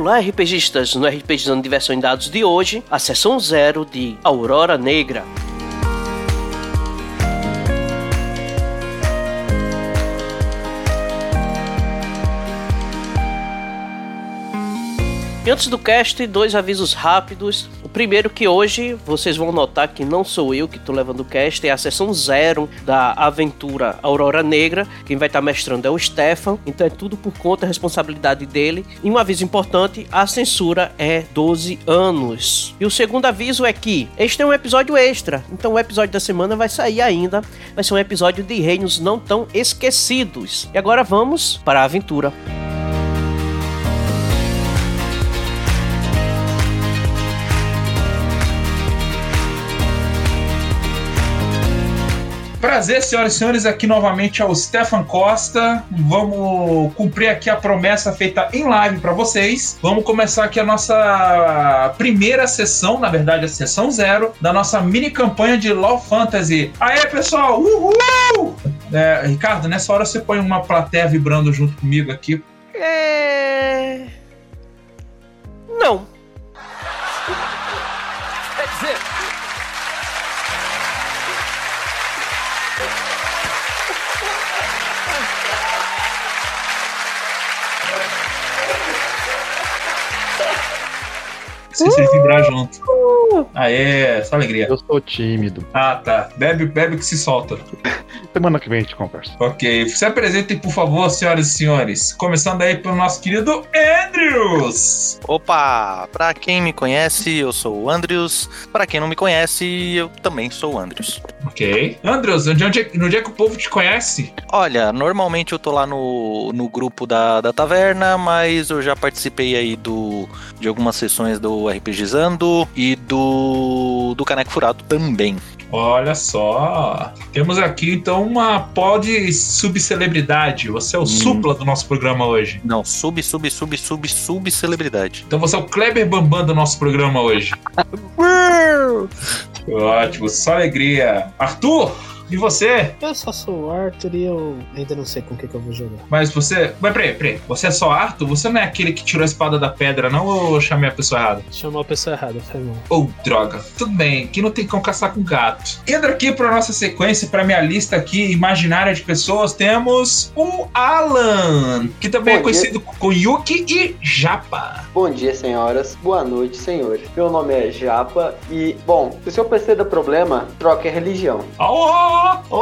Olá, RPGistas! No RPGizando Diversão em Dados de hoje, a sessão zero de Aurora Negra. E antes do cast, dois avisos rápidos. Primeiro que hoje vocês vão notar que não sou eu que estou levando o cast, é a sessão zero da aventura Aurora Negra. Quem vai estar tá mestrando é o Stefan, então é tudo por conta e responsabilidade dele. E um aviso importante, a censura é 12 anos. E o segundo aviso é que este é um episódio extra, então o episódio da semana vai sair ainda. Vai ser um episódio de reinos não tão esquecidos. E agora vamos para a aventura. Prazer, senhoras e senhores, aqui novamente é o Stefan Costa. Vamos cumprir aqui a promessa feita em live para vocês. Vamos começar aqui a nossa primeira sessão, na verdade a sessão zero, da nossa mini campanha de Law Fantasy. Aê, pessoal! Uhul! É, Ricardo, nessa hora você põe uma plateia vibrando junto comigo aqui. É... Não. Se você vibrar junto. Aê, só alegria. Eu sou tímido. Ah, tá. Bebe, bebe que se solta. Semana que vem a gente conversa. Ok. Se apresentem, por favor, senhoras e senhores. Começando aí pelo nosso querido Andrews. Opa! Pra quem me conhece, eu sou o Andrews. Pra quem não me conhece, eu também sou o Andrews. Ok. Andrews, onde, onde, é, onde é que o povo te conhece? Olha, normalmente eu tô lá no, no grupo da, da taverna, mas eu já participei aí do, de algumas sessões do RPGizando e do, do Caneco Furado também. Olha só. Temos aqui então uma pod subcelebridade. Você é o hum. supla do nosso programa hoje. Não, sub, sub, sub, sub, sub celebridade. Então você é o Kleber Bambam do nosso programa hoje. Ótimo, só alegria. Arthur! E você? Eu só sou o Arthur e eu ainda não sei com o que, que eu vou jogar. Mas você. Mas peraí, peraí. Você é só Arthur? Você não é aquele que tirou a espada da pedra, não? Ou eu chamei a pessoa errada? Chamou a pessoa errada, foi mal. Oh, droga. Tudo bem, que não tem como caçar com gato. Entra aqui pra nossa sequência, pra minha lista aqui imaginária de pessoas. Temos o Alan, que também Bom é conhecido dia. com Yuki e Japa. Bom dia, senhoras. Boa noite, senhores. Meu nome é Japa e, bom, se o seu PC dá problema, troque a religião. Oh! Oh!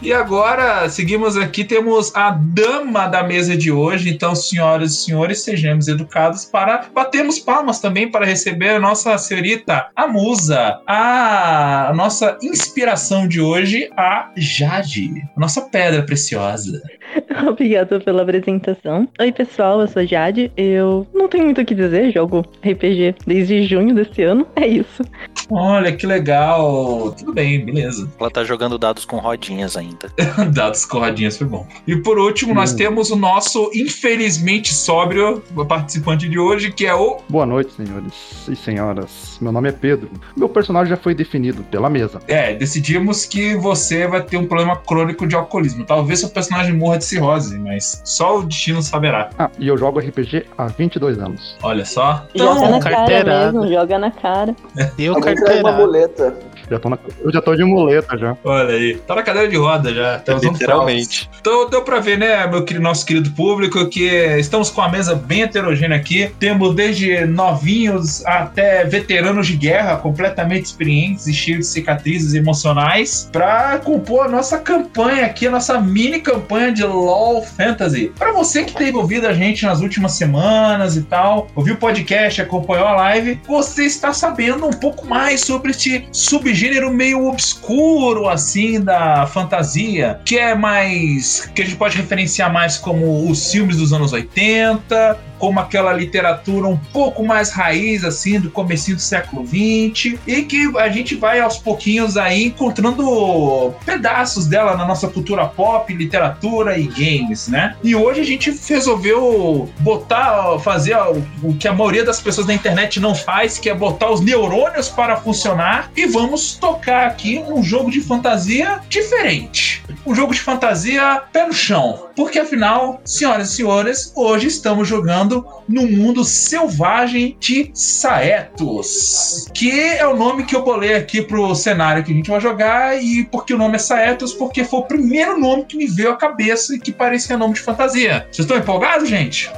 E agora, seguimos aqui, temos a dama da mesa de hoje. Então, senhoras e senhores, sejamos educados para batermos palmas também para receber a nossa senhorita, a musa, a nossa inspiração de hoje, a Jade, a nossa pedra preciosa. Obrigada pela apresentação. Oi, pessoal, eu sou Jade. Eu não tenho muito o que dizer, jogo RPG desde junho desse ano. É isso. Olha que legal. Tudo bem, beleza. Ela tá jogando dados com rodinhas ainda. dados com rodinhas foi bom. E por último, nós hum. temos o nosso infelizmente sóbrio participante de hoje, que é o. Boa noite, senhores e senhoras. Meu nome é Pedro. Meu personagem já foi definido pela mesa. É, decidimos que você vai ter um problema crônico de alcoolismo. Talvez seu personagem morra de cirrose, mas só o destino saberá. Ah, e eu jogo RPG há 22 anos. Olha só. Então, joga na cara mesmo, joga na cara. Eu carteirada. uma muleta. Já tô na, eu já tô de muleta já. Olha aí. Tá na cadeira de roda já. Tá Literalmente. Então deu pra ver, né, meu querido, nosso querido público, que estamos com a mesa bem heterogênea aqui. Temos desde novinhos até veteranos de guerra, completamente experientes e cheios de cicatrizes emocionais, pra compor a nossa campanha aqui, a nossa mini campanha de LOL Fantasy. Pra você que teve ouvido a gente nas últimas semanas e tal, ouviu o podcast, acompanhou a live, você está sabendo um pouco mais sobre este subgênero gênero meio obscuro, assim, da fantasia, que é mais. que a gente pode referenciar mais como os filmes dos anos 80, como aquela literatura um pouco mais raiz, assim, do começo do século XX, e que a gente vai aos pouquinhos aí encontrando pedaços dela na nossa cultura pop, literatura e games, né? E hoje a gente resolveu botar, fazer o que a maioria das pessoas na internet não faz, que é botar os neurônios para funcionar, e vamos tocar aqui um jogo de fantasia diferente um jogo de fantasia pé no chão. Porque afinal, senhoras e senhores, hoje estamos jogando no mundo selvagem de Saetos. Que é o nome que eu bolei aqui pro cenário que a gente vai jogar. E por que o nome é Saetos? Porque foi o primeiro nome que me veio à cabeça e que parecia nome de fantasia. Vocês estão empolgados, gente?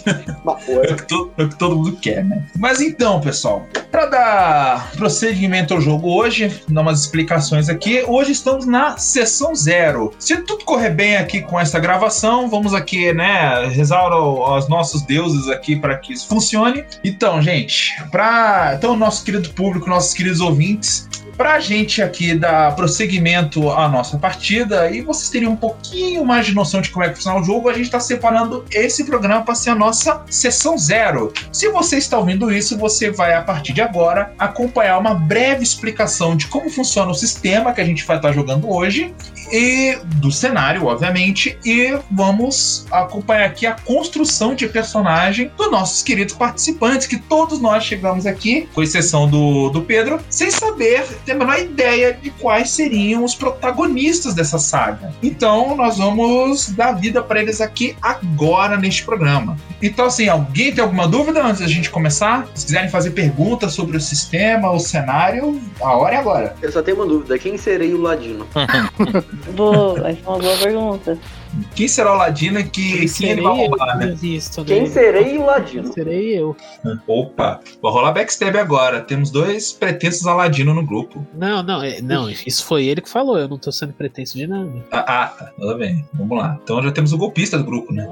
É o, que todo, é o que todo mundo quer, né? Mas então, pessoal, para dar prosseguimento ao jogo hoje, dar umas explicações aqui, hoje estamos na sessão zero. Se tudo correr bem aqui com esta gravação, vamos aqui, né, rezar aos nossos deuses aqui para que isso funcione. Então, gente, para então nosso querido público, nossos queridos ouvintes, Pra gente aqui dar prosseguimento à nossa partida e vocês terem um pouquinho mais de noção de como é que funciona o jogo, a gente está separando esse programa para ser a nossa sessão zero. Se você está ouvindo isso, você vai, a partir de agora, acompanhar uma breve explicação de como funciona o sistema que a gente vai estar jogando hoje e do cenário, obviamente, e vamos acompanhar aqui a construção de personagem dos nossos queridos participantes, que todos nós chegamos aqui, com exceção do, do Pedro, sem saber ter a menor ideia de quais seriam os protagonistas dessa saga. Então, nós vamos dar vida para eles aqui agora neste programa. Então, assim, alguém tem alguma dúvida antes da gente começar? Se quiserem fazer perguntas sobre o sistema, o cenário, a hora é agora. Eu só tenho uma dúvida: quem serei o Ladino? Boa, essa é uma boa pergunta. Quem será o Ladino que, quem ele vai roubar, né? Quem serei o Ladino? Serei eu. Opa, vou rolar backstab agora. Temos dois pretensos Aladino no grupo. Não, não, é- não, isso foi ele que falou, eu não tô sendo pretenso de nada. Ah, ah, tá. Tudo bem. Vamos lá. Então já temos o golpista do grupo, né?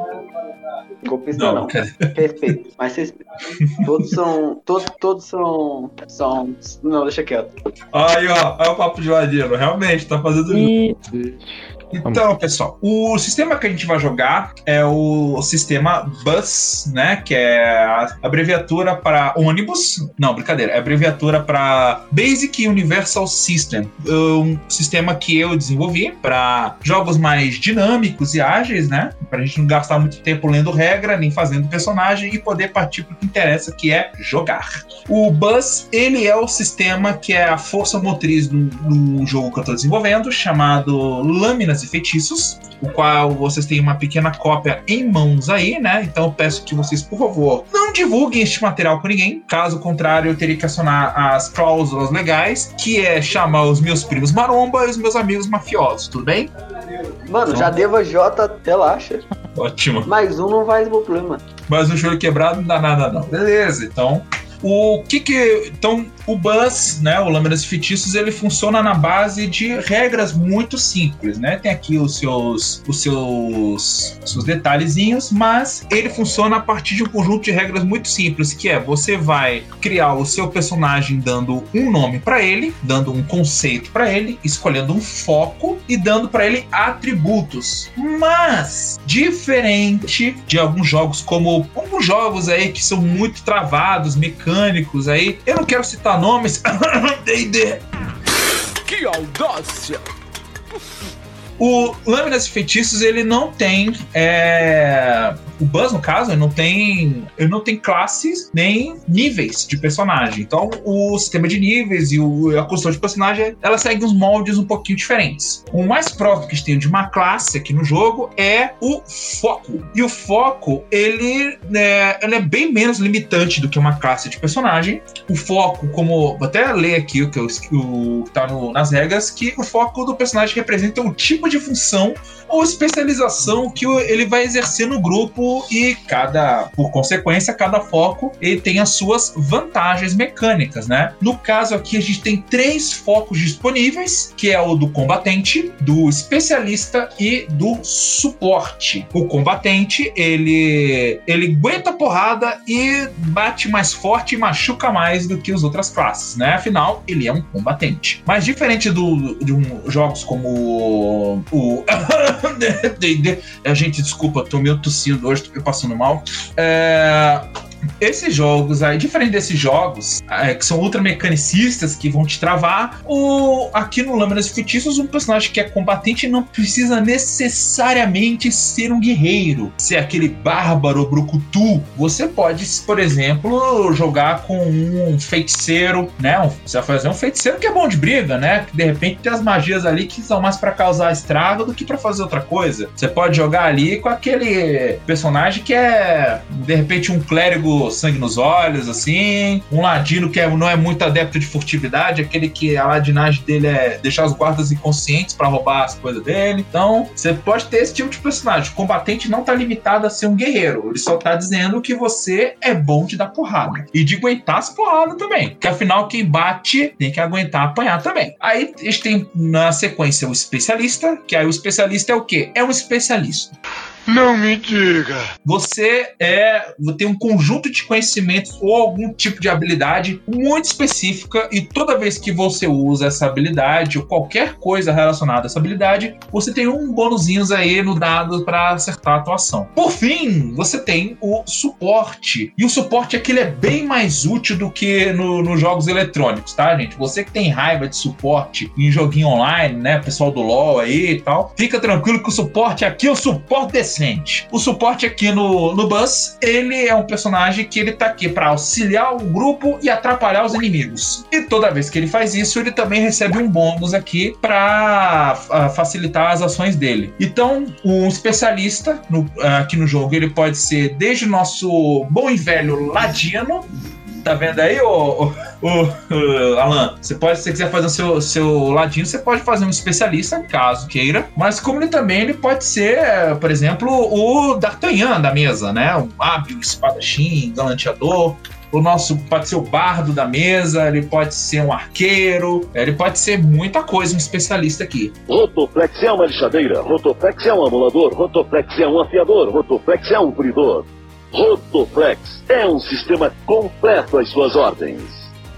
Golpista não. cara. Respeito. Mas respeito. Todos são. Todos, todos são. São. Não, deixa quieto. Aí, ó. Olha o papo de Ladino. Realmente, tá fazendo isso. Então, pessoal, o sistema que a gente vai jogar é o sistema BUS, né? Que é a abreviatura para ônibus. Não, brincadeira. É abreviatura para Basic Universal System. Um sistema que eu desenvolvi para jogos mais dinâmicos e ágeis, né? Pra gente não gastar muito tempo lendo regra, nem fazendo personagem e poder partir pro que interessa, que é jogar. O Bus, ele é o sistema que é a força motriz do jogo que eu estou desenvolvendo, chamado Lâminas e Feitiços, o qual vocês têm uma pequena cópia em mãos aí, né? Então eu peço que vocês, por favor, não divulguem este material com ninguém. Caso contrário, eu teria que acionar as cláusulas legais, que é chamar os meus primos maromba e os meus amigos mafiosos, tudo bem? Mano, já devo a J, relaxa. Ótimo. Mais um não faz problema. Mas o joelho quebrado não dá nada, não. Beleza, então. O que que. Então, o Buzz, né? O Lâminas e Feitiços, ele funciona na base de regras muito simples, né? Tem aqui os seus. os seus. seus detalhezinhos, mas ele funciona a partir de um conjunto de regras muito simples, que é você vai criar o seu personagem dando um nome para ele, dando um conceito para ele, escolhendo um foco e dando para ele atributos. Mas, diferente de alguns jogos como alguns jogos aí que são muito travados, mecânicos aí, eu não quero citar nomes, D&D. Que audácia! O Lâminas e Feitiços, ele não tem. é, O Buzz, no caso, ele não tem. Ele não tem classes nem níveis de personagem. Então, o sistema de níveis e o- a construção de personagem, ela segue uns moldes um pouquinho diferentes. O mais próximo que a gente tem de uma classe aqui no jogo é o foco. E o foco, ele, é, ele é bem menos limitante do que uma classe de personagem. O foco, como. Vou até ler aqui o que, o, que tá no- nas regras, que o foco do personagem representa o tipo de função ou especialização que ele vai exercer no grupo e cada, por consequência, cada foco ele tem as suas vantagens mecânicas, né? No caso aqui a gente tem três focos disponíveis, que é o do combatente, do especialista e do suporte. O combatente, ele ele aguenta porrada e bate mais forte e machuca mais do que as outras classes, né? Afinal, ele é um combatente. Mas diferente do, de um, jogos como o D&D, a gente, desculpa, tô meio tossindo hoje, tô passando mal. É, esses jogos aí, diferente desses jogos, é, que são ultra mecanicistas, que vão te travar, o, aqui no Lâminas Feitiços, um personagem que é combatente não precisa necessariamente ser um guerreiro, ser aquele bárbaro brucutu. Você pode, por exemplo, jogar com um feiticeiro, né? Um, você vai fazer um feiticeiro que é bom de briga, né? Que de repente tem as magias ali que são mais para causar estrago do que para fazer outra coisa. Você pode jogar ali com aquele personagem que é, de repente, um clérigo sangue nos olhos, assim, um ladino que é, não é muito adepto de furtividade, aquele que a ladinagem dele é deixar os guardas inconscientes para roubar as coisas dele. Então, você pode ter esse tipo de personagem. O combatente não tá limitado a ser um guerreiro, ele só tá dizendo que você é bom de dar porrada. E de aguentar as porradas também. Que afinal, quem bate tem que aguentar apanhar também. Aí a gente tem na sequência o especialista, que aí o especialista é o quê? É um especialista. Não me diga. Você é tem um conjunto de conhecimentos ou algum tipo de habilidade muito específica e toda vez que você usa essa habilidade ou qualquer coisa relacionada a essa habilidade, você tem um bônusinhos aí no dado para acertar a atuação. Por fim, você tem o suporte. E o suporte aqui ele é bem mais útil do que no- nos jogos eletrônicos, tá, gente? Você que tem raiva de suporte em joguinho online, né, pessoal do LoL aí e tal, fica tranquilo que o suporte aqui é o suporte decente. O suporte aqui no, no Buzz, ele é um personagem que ele tá aqui para auxiliar o grupo e atrapalhar os inimigos. E toda vez que ele faz isso, ele também recebe um bônus aqui para facilitar as ações dele. Então, um especialista no- aqui no jogo, ele pode ser desde o nosso bom e velho Ladino, Tá vendo aí, ô, ô, ô, Alan? Você pode, se você quiser fazer o seu, seu ladinho, você pode fazer um especialista, caso queira. Mas como ele também ele pode ser, por exemplo, o D'Artagnan da mesa, né? Um hábil espadachim, galanteador. O nosso pode ser o bardo da mesa, ele pode ser um arqueiro, ele pode ser muita coisa, um especialista aqui. Rotoflex é uma lixadeira, Rotoflex é um amolador, Rotoflex é um afiador, Rotoflex é um polidor. Rotoflex é um sistema completo às suas ordens.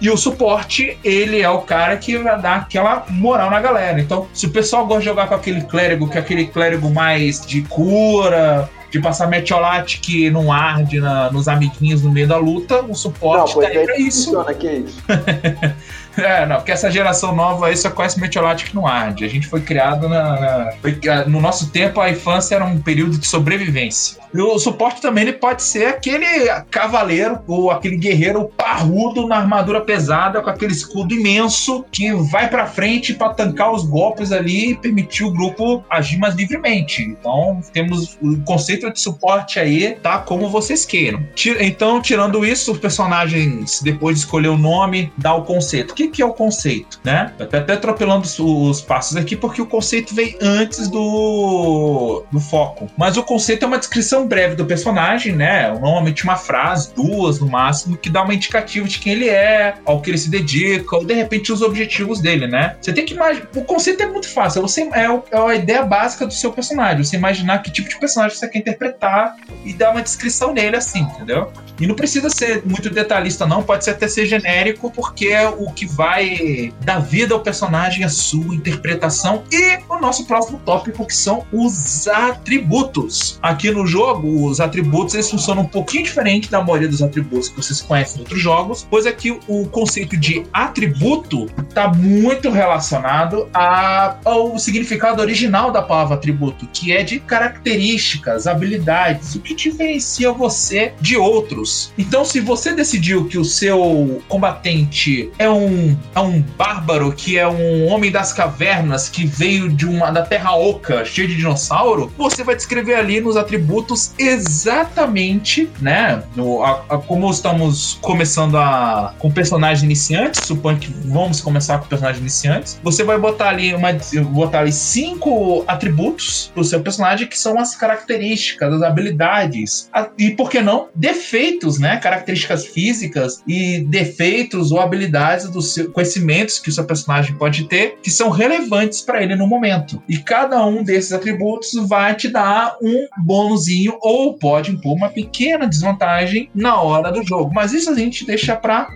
E o suporte, ele é o cara que vai dar aquela moral na galera. Então, se o pessoal gosta de jogar com aquele clérigo, que é aquele clérigo mais de cura, de passar metiolate que não arde na- nos amiguinhos no meio da luta, o Não, suporte pois tá aí é pra isso. funciona, que isso. É, não, porque essa geração nova aí só conhece metiolate que não arde. A gente foi criado na, na- foi- no nosso tempo, a infância era um período de sobrevivência. E o suporte também ele pode ser aquele cavaleiro ou aquele guerreiro parrudo na armadura pesada com aquele escudo imenso que vai pra frente pra tancar os golpes ali e permitir o grupo agir mais livremente. Então temos o conceito de suporte aí, tá como vocês queiram. Então, tirando isso, os personagens, depois de escolher o nome, dá o conceito. Que, que é o conceito, né? Tô até atropelando os, os passos aqui porque o conceito vem antes do, do foco. Mas o conceito é uma descrição breve do personagem, né? Normalmente uma frase, duas no máximo, que dá uma indicativa de quem ele é, ao que ele se dedica, ou de repente os objetivos dele, né? Você tem que imaginar. O conceito é muito fácil. Você, é, é a ideia básica do seu personagem. Você imaginar que tipo de personagem você quer interpretar e dar uma descrição nele assim, entendeu? E não precisa ser muito detalhista, não. Pode ser até ser genérico, porque é o que vai dar vida ao personagem, a sua interpretação. E o nosso próximo tópico, que são os atributos. Aqui no jogo, os atributos eles funcionam um pouquinho diferente da maioria dos atributos que vocês conhecem em outros jogos, pois aqui o conceito de atributo está muito relacionado a- ao significado original da palavra atributo, que é de características, habilidades, o que diferencia você de outros. Então, se você decidiu que o seu combatente é um, é um bárbaro, que é um homem das cavernas, que veio de uma da Terra Oca, cheio de dinossauro, você vai descrever ali nos atributos exatamente, né? No, a- a- como estamos começando a, com personagens iniciantes, suponho que vamos começar com personagens iniciantes, você vai botar ali uma, botar ali cinco atributos pro seu personagem que são as características, as habilidades a- e por que não defeitos, né? Características físicas e defeitos ou habilidades dos seus conhecimentos que o seu personagem pode ter que são relevantes para ele no momento. E cada um desses atributos vai te dar um bônusinho ou pode impor uma pequena desvantagem na hora do jogo. Mas isso a gente deixa para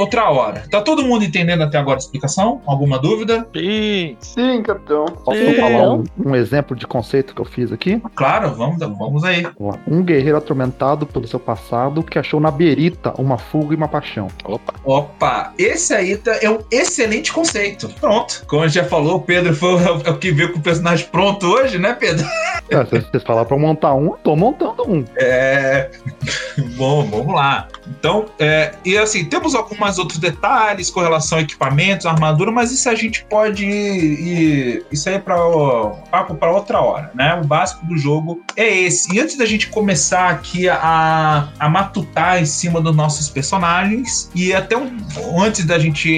outra hora. Tá todo mundo entendendo até agora a explicação? Alguma dúvida? Ih, Sim, capitão. Posso Sim. falar um, um exemplo de conceito que eu fiz aqui? Claro, vamos, vamos aí. Um guerreiro atormentado pelo seu passado que achou na berita uma fuga e uma paixão. opa. Opa, esse aí tá- é um excelente conceito. Pronto. Como a gente já falou, o Pedro foi o, é o que veio com o personagem pronto hoje, né, Pedro? É, se vocês falaram pra montar um, eu tô montando um. É. Bom, vamos lá. Então, é, e assim, temos alguns outros detalhes com relação a equipamentos, armadura, mas isso a gente pode ir. Isso aí é para papo para outra hora, né? O básico do jogo é esse. E antes da gente começar aqui a, a matutar em cima dos nossos personagens, e até um, antes da gente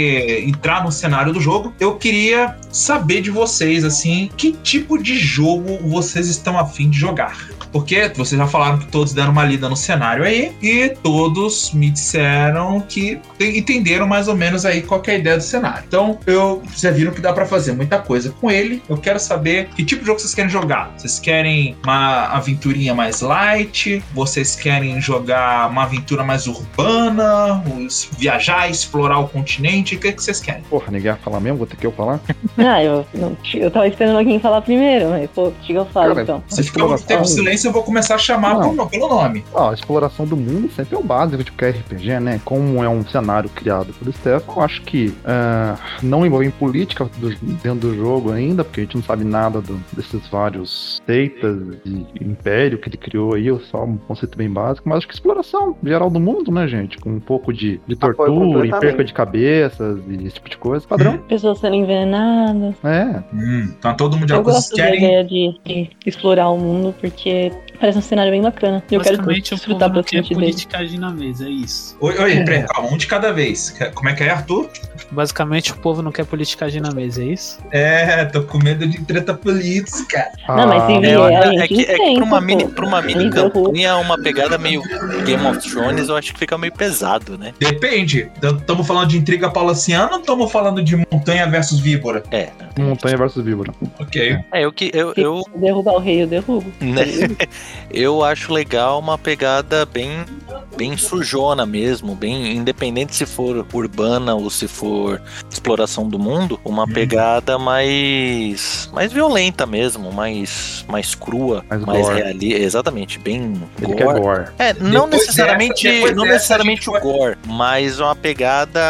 entrar no cenário do jogo, eu queria saber de vocês, assim, que tipo de jogo vocês estão afim de jogar. Porque vocês já falaram que todos deram uma lida no cenário aí e todos me disseram que te- entenderam mais ou menos aí qual que é a ideia do cenário. Então, eu já viram que dá pra fazer muita coisa com ele. Eu quero saber que tipo de jogo vocês querem jogar. Vocês querem uma aventurinha mais light? Vocês querem jogar uma aventura mais urbana? Os- Viajar, explorar o continente? O que, que vocês querem? Porra, ninguém vai falar mesmo, vou ter que eu falar. Ah, eu, não, eu tava esperando alguém falar primeiro, mas pô, que eu falo Cara, então. Se ficar muito tempo em silêncio, eu vou começar a chamar Não. pelo- pelo nome. Ah, a exploração do mundo sempre é o básico de qualquer RPG, né? Como é um cenário criado pelo Stefan, eu acho que ah, não envolve em política do- dentro do jogo ainda, porque a gente não sabe nada do- desses vários seitas e império que ele criou aí, só um conceito bem básico, mas acho que exploração geral do mundo, né, gente? Com um pouco de, de tortura e perca de cabeças e esse tipo de coisa. Padrão. Pessoas sendo envenenadas. É, Hum, então todo mundo de Eu gosto Vocês da querem ideia de, de explorar o mundo, porque parece um cenário bem bacana. Eu quero Basicamente, o povo desfrutar não quer bastante dele. politicagem na mesa, é isso. Oi, oi, calma, um de cada vez. Como é que é, Arthur? Basicamente, o povo não quer politicagem na mesa, é isso? É, tô com medo de treta política. Não, mas se Ah, É, é gente que, é que pra uma mini, pra uma mini campanha, uma pegada meio Game of Thrones, eu acho que fica meio pesado, né? Depende. Estamos falando de intriga palaciana ou estamos falando de montanha versus víbora? É, Montanha versus Víbora. Ok. é eu que eu, eu, derrubar o rei, eu derrubo. né, eu acho legal uma pegada bem bem sujona mesmo, bem independente se for urbana ou se for exploração do mundo, uma Hum. pegada mais mais violenta mesmo, mais mais crua, Mais mais exatamente, bem Ele gore. quer gore. É, não Depois necessariamente, dessa- não dessa, necessariamente o gore, mas uma pegada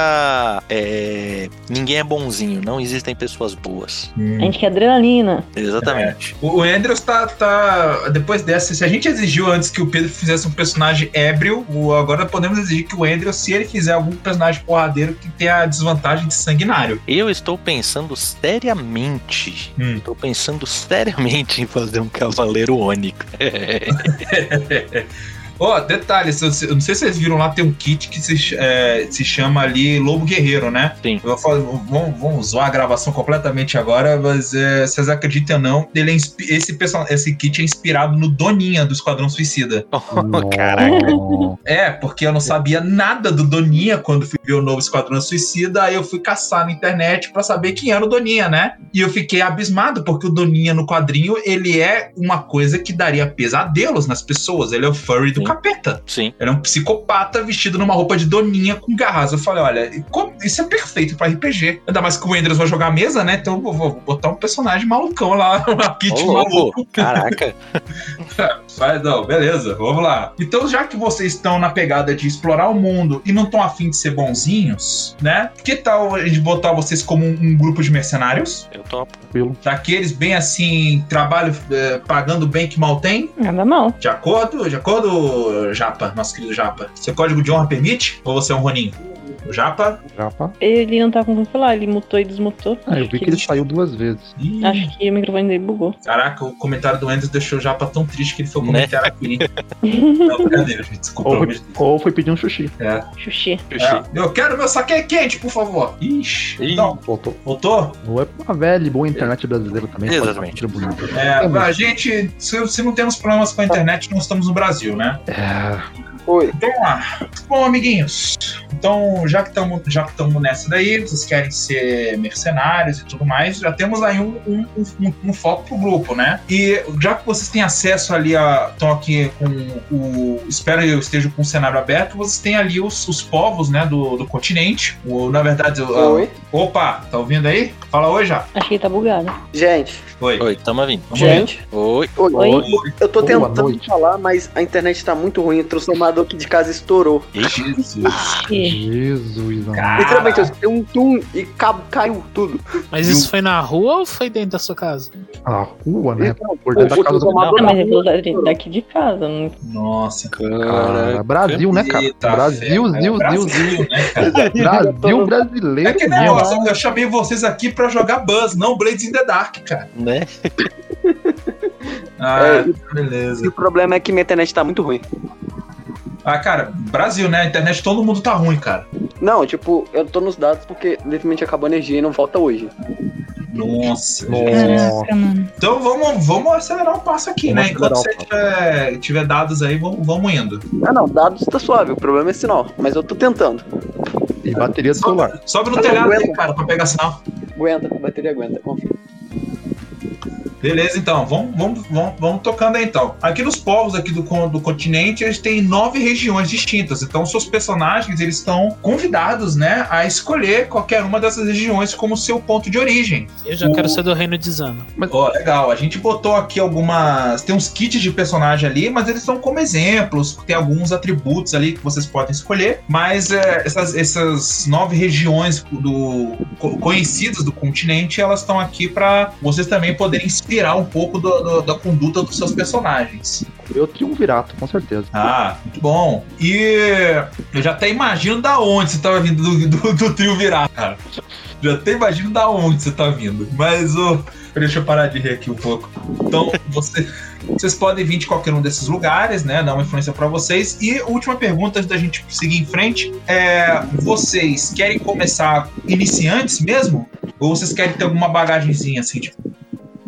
é, ninguém é bonzinho, não existem pessoas boas. Hum. A gente quer adrenalina. Exatamente. O o Andrews tá, tá. Depois dessa, se a gente exigiu antes que o Pedro fizesse um personagem ébrio, agora podemos exigir que o Andrews, se ele fizer algum personagem porradeiro, que tenha a desvantagem de sanguinário. Eu estou pensando seriamente, Hum. estou pensando seriamente em fazer um cavaleiro ônico. Ó, detalhe, se você- eu não sei se vocês viram lá, tem um kit que se, é, se chama ali Lobo Guerreiro, né? Sim. Eu falar- vamos, vamos zoar a gravação completamente agora, mas é, vocês acreditam ou não, ele é esse, esse kit é inspirado no Doninha do Esquadrão Suicida. Caraca. Nossa. É, porque eu não sabia nada do Doninha quando fui ver o novo Esquadrão Suicida, aí eu fui caçar na internet pra saber quem era o Doninha, né? E eu fiquei abismado, porque o Doninha no quadrinho, ele é uma coisa que daria pesadelos nas pessoas, ele é o furry do Sim. capeta. Sim. Ele é um psicopata vestido numa roupa de Doninha com garras. Eu falei, olha, isso é perfeito pra RPG. Ainda mais que o Enders vai jogar a mesa, né? Então eu vou, vou botar um personagem malucão lá, um kit Ô, maluco. Caraca. Mas não, beleza, vamos lá. Então, já que vocês estão na pegada de explorar o mundo e não estão afim de ser bonzinhos, né? Que tal a gente botar vocês como um, um grupo de mercenários? Eu topo. Pelo. Daqueles bem assim, trabalho eh, pagando bem que mal tem? Nada mal. De acordo? De acordo, Japa, nosso querido Japa? Seu código de honra permite? Ou você é um Ronin? O Japa? Japa. Ele não tá com como falar, ele mutou e desmutou. Ah, eu vi que ele saiu duas vezes. Ih, Acho que o microfone dele bugou. Caraca, o comentário do Enders deixou o Japa tão triste que ele foi Né? comentar aqui. não, brincadeira, gente. Desculpa. Ou foi, ou foi pedir um sushi. Xuxi. É, eu quero meu saque quente, por favor. Ixi. Ih. Não, Voltou. voltou? Ou é uma velha e boa internet brasileira também. Exatamente. contribuir. É, a gente, se, se não temos problemas com a internet, não estamos no Brasil, né? É, O Oi. Vamos lá. Bom, amiguinhos. Então, já que estamos já que estamos nessa daí, vocês querem ser mercenários e tudo mais, já temos aí um, um, um, um foco pro grupo, né? E já que vocês têm acesso ali a. estão aqui com o. Espero que eu esteja com o cenário aberto, vocês têm ali os, os povos, né, do, do continente. O, na verdade, o- Oi. opa, tá ouvindo aí? Fala oi já. Acho que tá bugado. Gente, Oi. Oi, tamo vindo. Gente. Oi. Oi. Oi. Eu tô Boa tentando noite. falar, mas a internet tá muito ruim. O aqui de casa estourou. Jesus. E Jesus, amado. Literalmente, eu dei um tum e caiu tudo. Mas isso foi na rua ou foi dentro da sua casa? A rua, né? Então, Por dentro da casa do na mas eu rua vou usar daqui de casa. Não... Nossa. Cara, Brasil, né, cara? Brasil, fé. Zil, Zil, Brasil, Zil. né? Brasil brasileiro. É que negócio, eu chamei vocês aqui pra jogar Buzz, não Blades in the Dark, cara. Né? Ah, É, E beleza. o problema é que minha internet tá muito ruim. Ah, cara, Brasil, né? A internet todo mundo tá ruim, cara. Não, tipo, eu tô nos dados porque literalmente acabou a energia e não volta hoje. Nossa. Nossa. mano. Então vamos, vamos acelerar o passo aqui, Vamos né? Enquanto você tiver, tiver dados aí, vamos, vamos indo. Ah não, dados tá suave, o problema é sinal. Mas eu tô tentando. E bateria do celular. Sobe no telhado aí, cara, pra pegar sinal. Aguenta, a bateria aguenta, confia. Beleza, então, vamos, vamos, vamos, vamos tocando aí então. Aqui nos povos aqui do, do continente, eles têm nove regiões distintas. Então, seus personagens, eles estão convidados, né, a escolher qualquer uma dessas regiões como seu ponto de origem. Eu já O- quero ser do reino de Zana. Ó, legal. A gente botou aqui algumas. Tem uns kits de personagem ali, mas eles são como exemplos. Tem alguns atributos ali que vocês podem escolher. Mas é, essas, essas nove regiões do co- conhecidas do continente, elas estão aqui para vocês também poderem inspirar um pouco do- do- da conduta dos seus personagens. Eu triunvirato, com certeza. Ah, muito bom. E eu já até imagino da onde você tava vindo do, do, do trio virar, cara. Já até imagino da onde você tá vindo. Mas o. Deixa eu parar de rir aqui um pouco. Então, você- vocês podem vir de qualquer um desses lugares, né? Dar uma influência pra vocês. E última pergunta antes da gente seguir em frente é: vocês querem começar iniciantes mesmo? Ou vocês querem ter alguma bagagenzinha assim, tipo,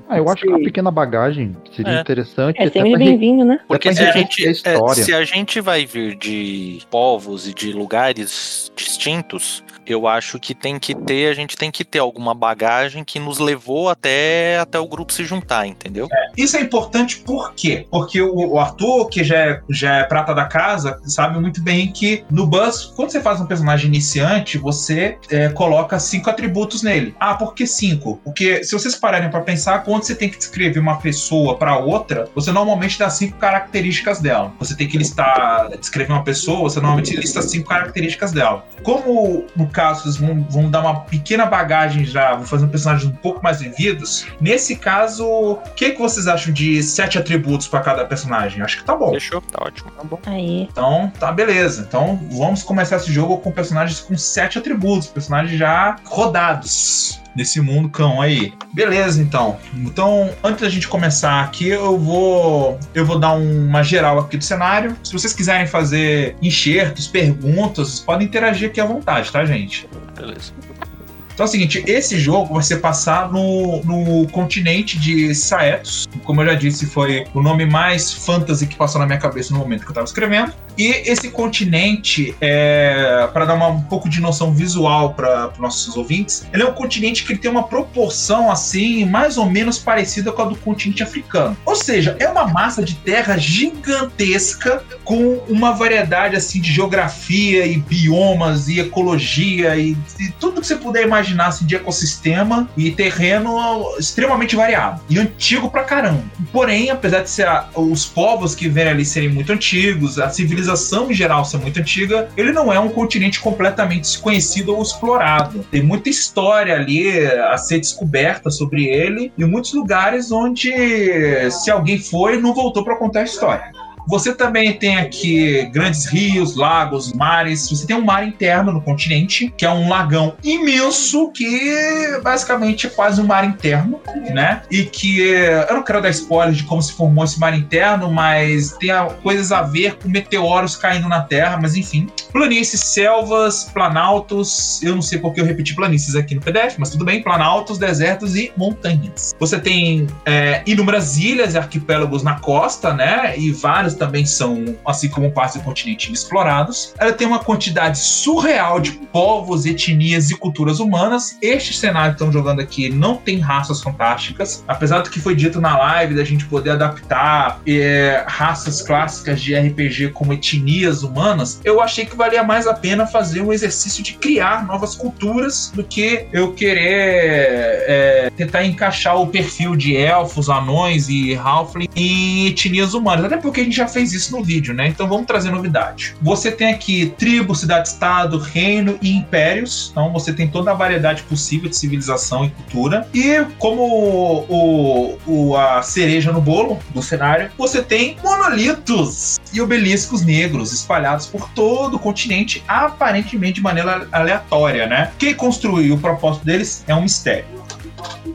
Ah, eu acho que uma pequena bagagem seria É. interessante. É sempre bem-vindo, né? Porque se a, gente, a é, se a gente vai vir de povos e de lugares distintos, eu acho que tem que ter, a gente tem que ter alguma bagagem que nos levou até, até o grupo se juntar, entendeu? Isso é importante por quê? Porque o, o Arthur, que já é, já é prata da casa, sabe muito bem que no Buzz, quando você faz um personagem iniciante, você é, coloca cinco atributos nele. Ah, por que cinco? Porque se vocês pararem pra pensar, quando você tem que descrever uma pessoa pra outra, você normalmente dá cinco características dela. Você tem que listar, descrever uma pessoa, você normalmente lista cinco características dela. Como no caso vocês vão, vão dar uma pequena bagagem já, vão fazer um personagem um pouco mais vividos, nesse caso, o que, que vocês acham de sete atributos pra cada personagem? Acho que tá bom. Fechou? Tá ótimo. Aí. Então, tá beleza. Então, vamos começar esse jogo com personagens com sete atributos, personagens já rodados nesse mundo cão aí. Beleza, então. Então, antes da gente começar aqui, eu vou eu vou dar uma geral aqui do cenário. Se vocês quiserem fazer enxertos, perguntas, vocês podem interagir aqui à vontade, tá, gente? Beleza. Então é o seguinte, esse jogo vai ser passar no, no continente de Saetos. Como eu já disse, foi o nome mais fantasy que passou na minha cabeça no momento que eu tava escrevendo. E esse continente, é, para dar uma, um pouco de noção visual para os nossos ouvintes, ele é um continente que tem uma proporção assim, mais ou menos parecida com a do continente africano. Ou seja, é uma massa de terra gigantesca com uma variedade assim de geografia e biomas e ecologia e, e tudo que você puder imaginar assim, de ecossistema e terreno extremamente variado e antigo pra caramba. Porém, apesar de ser a- os povos que vêm ali serem muito antigos, a civilização em geral ser muito antiga, ele não é um continente completamente desconhecido ou explorado. Tem muita história ali a ser descoberta sobre ele e muitos lugares onde se alguém foi não voltou pra contar a história. Você também tem aqui grandes rios, lagos, mares. Você tem um mar interno no continente, que é um lagão imenso, que basicamente é quase um mar interno, né? E que eu não quero dar spoilers de como se formou esse mar interno, mas tem coisas a ver com meteoros caindo na Terra, mas enfim. Planícies, selvas, planaltos. Eu não sei porque eu repeti planícies aqui no PDF, mas tudo bem. Planaltos, desertos e montanhas. Você tem é, inúmeras ilhas e arquipélagos na costa, né? E vários ainda também são, assim como parte do continente, inexplorados. Ela tem uma quantidade surreal de povos, etnias e culturas humanas. Este cenário que estão jogando aqui não tem raças fantásticas, apesar do que foi dito na live da gente poder adaptar é, raças clássicas de RPG como etnias humanas. Eu achei que valia mais a pena fazer um exercício de criar novas culturas do que eu querer é, tentar encaixar o perfil de elfos, anões e halfling em etnias humanas. Até porque a gente já fez isso no vídeo, né? Então vamos trazer novidade. Você tem aqui tribo, cidade-estado, reino e impérios. Então você tem toda a variedade possível de civilização e cultura. E como o, o, a cereja no bolo do cenário, você tem monolitos e obeliscos negros espalhados por todo o continente, aparentemente de maneira aleatória, né? Quem construiu o propósito deles é um mistério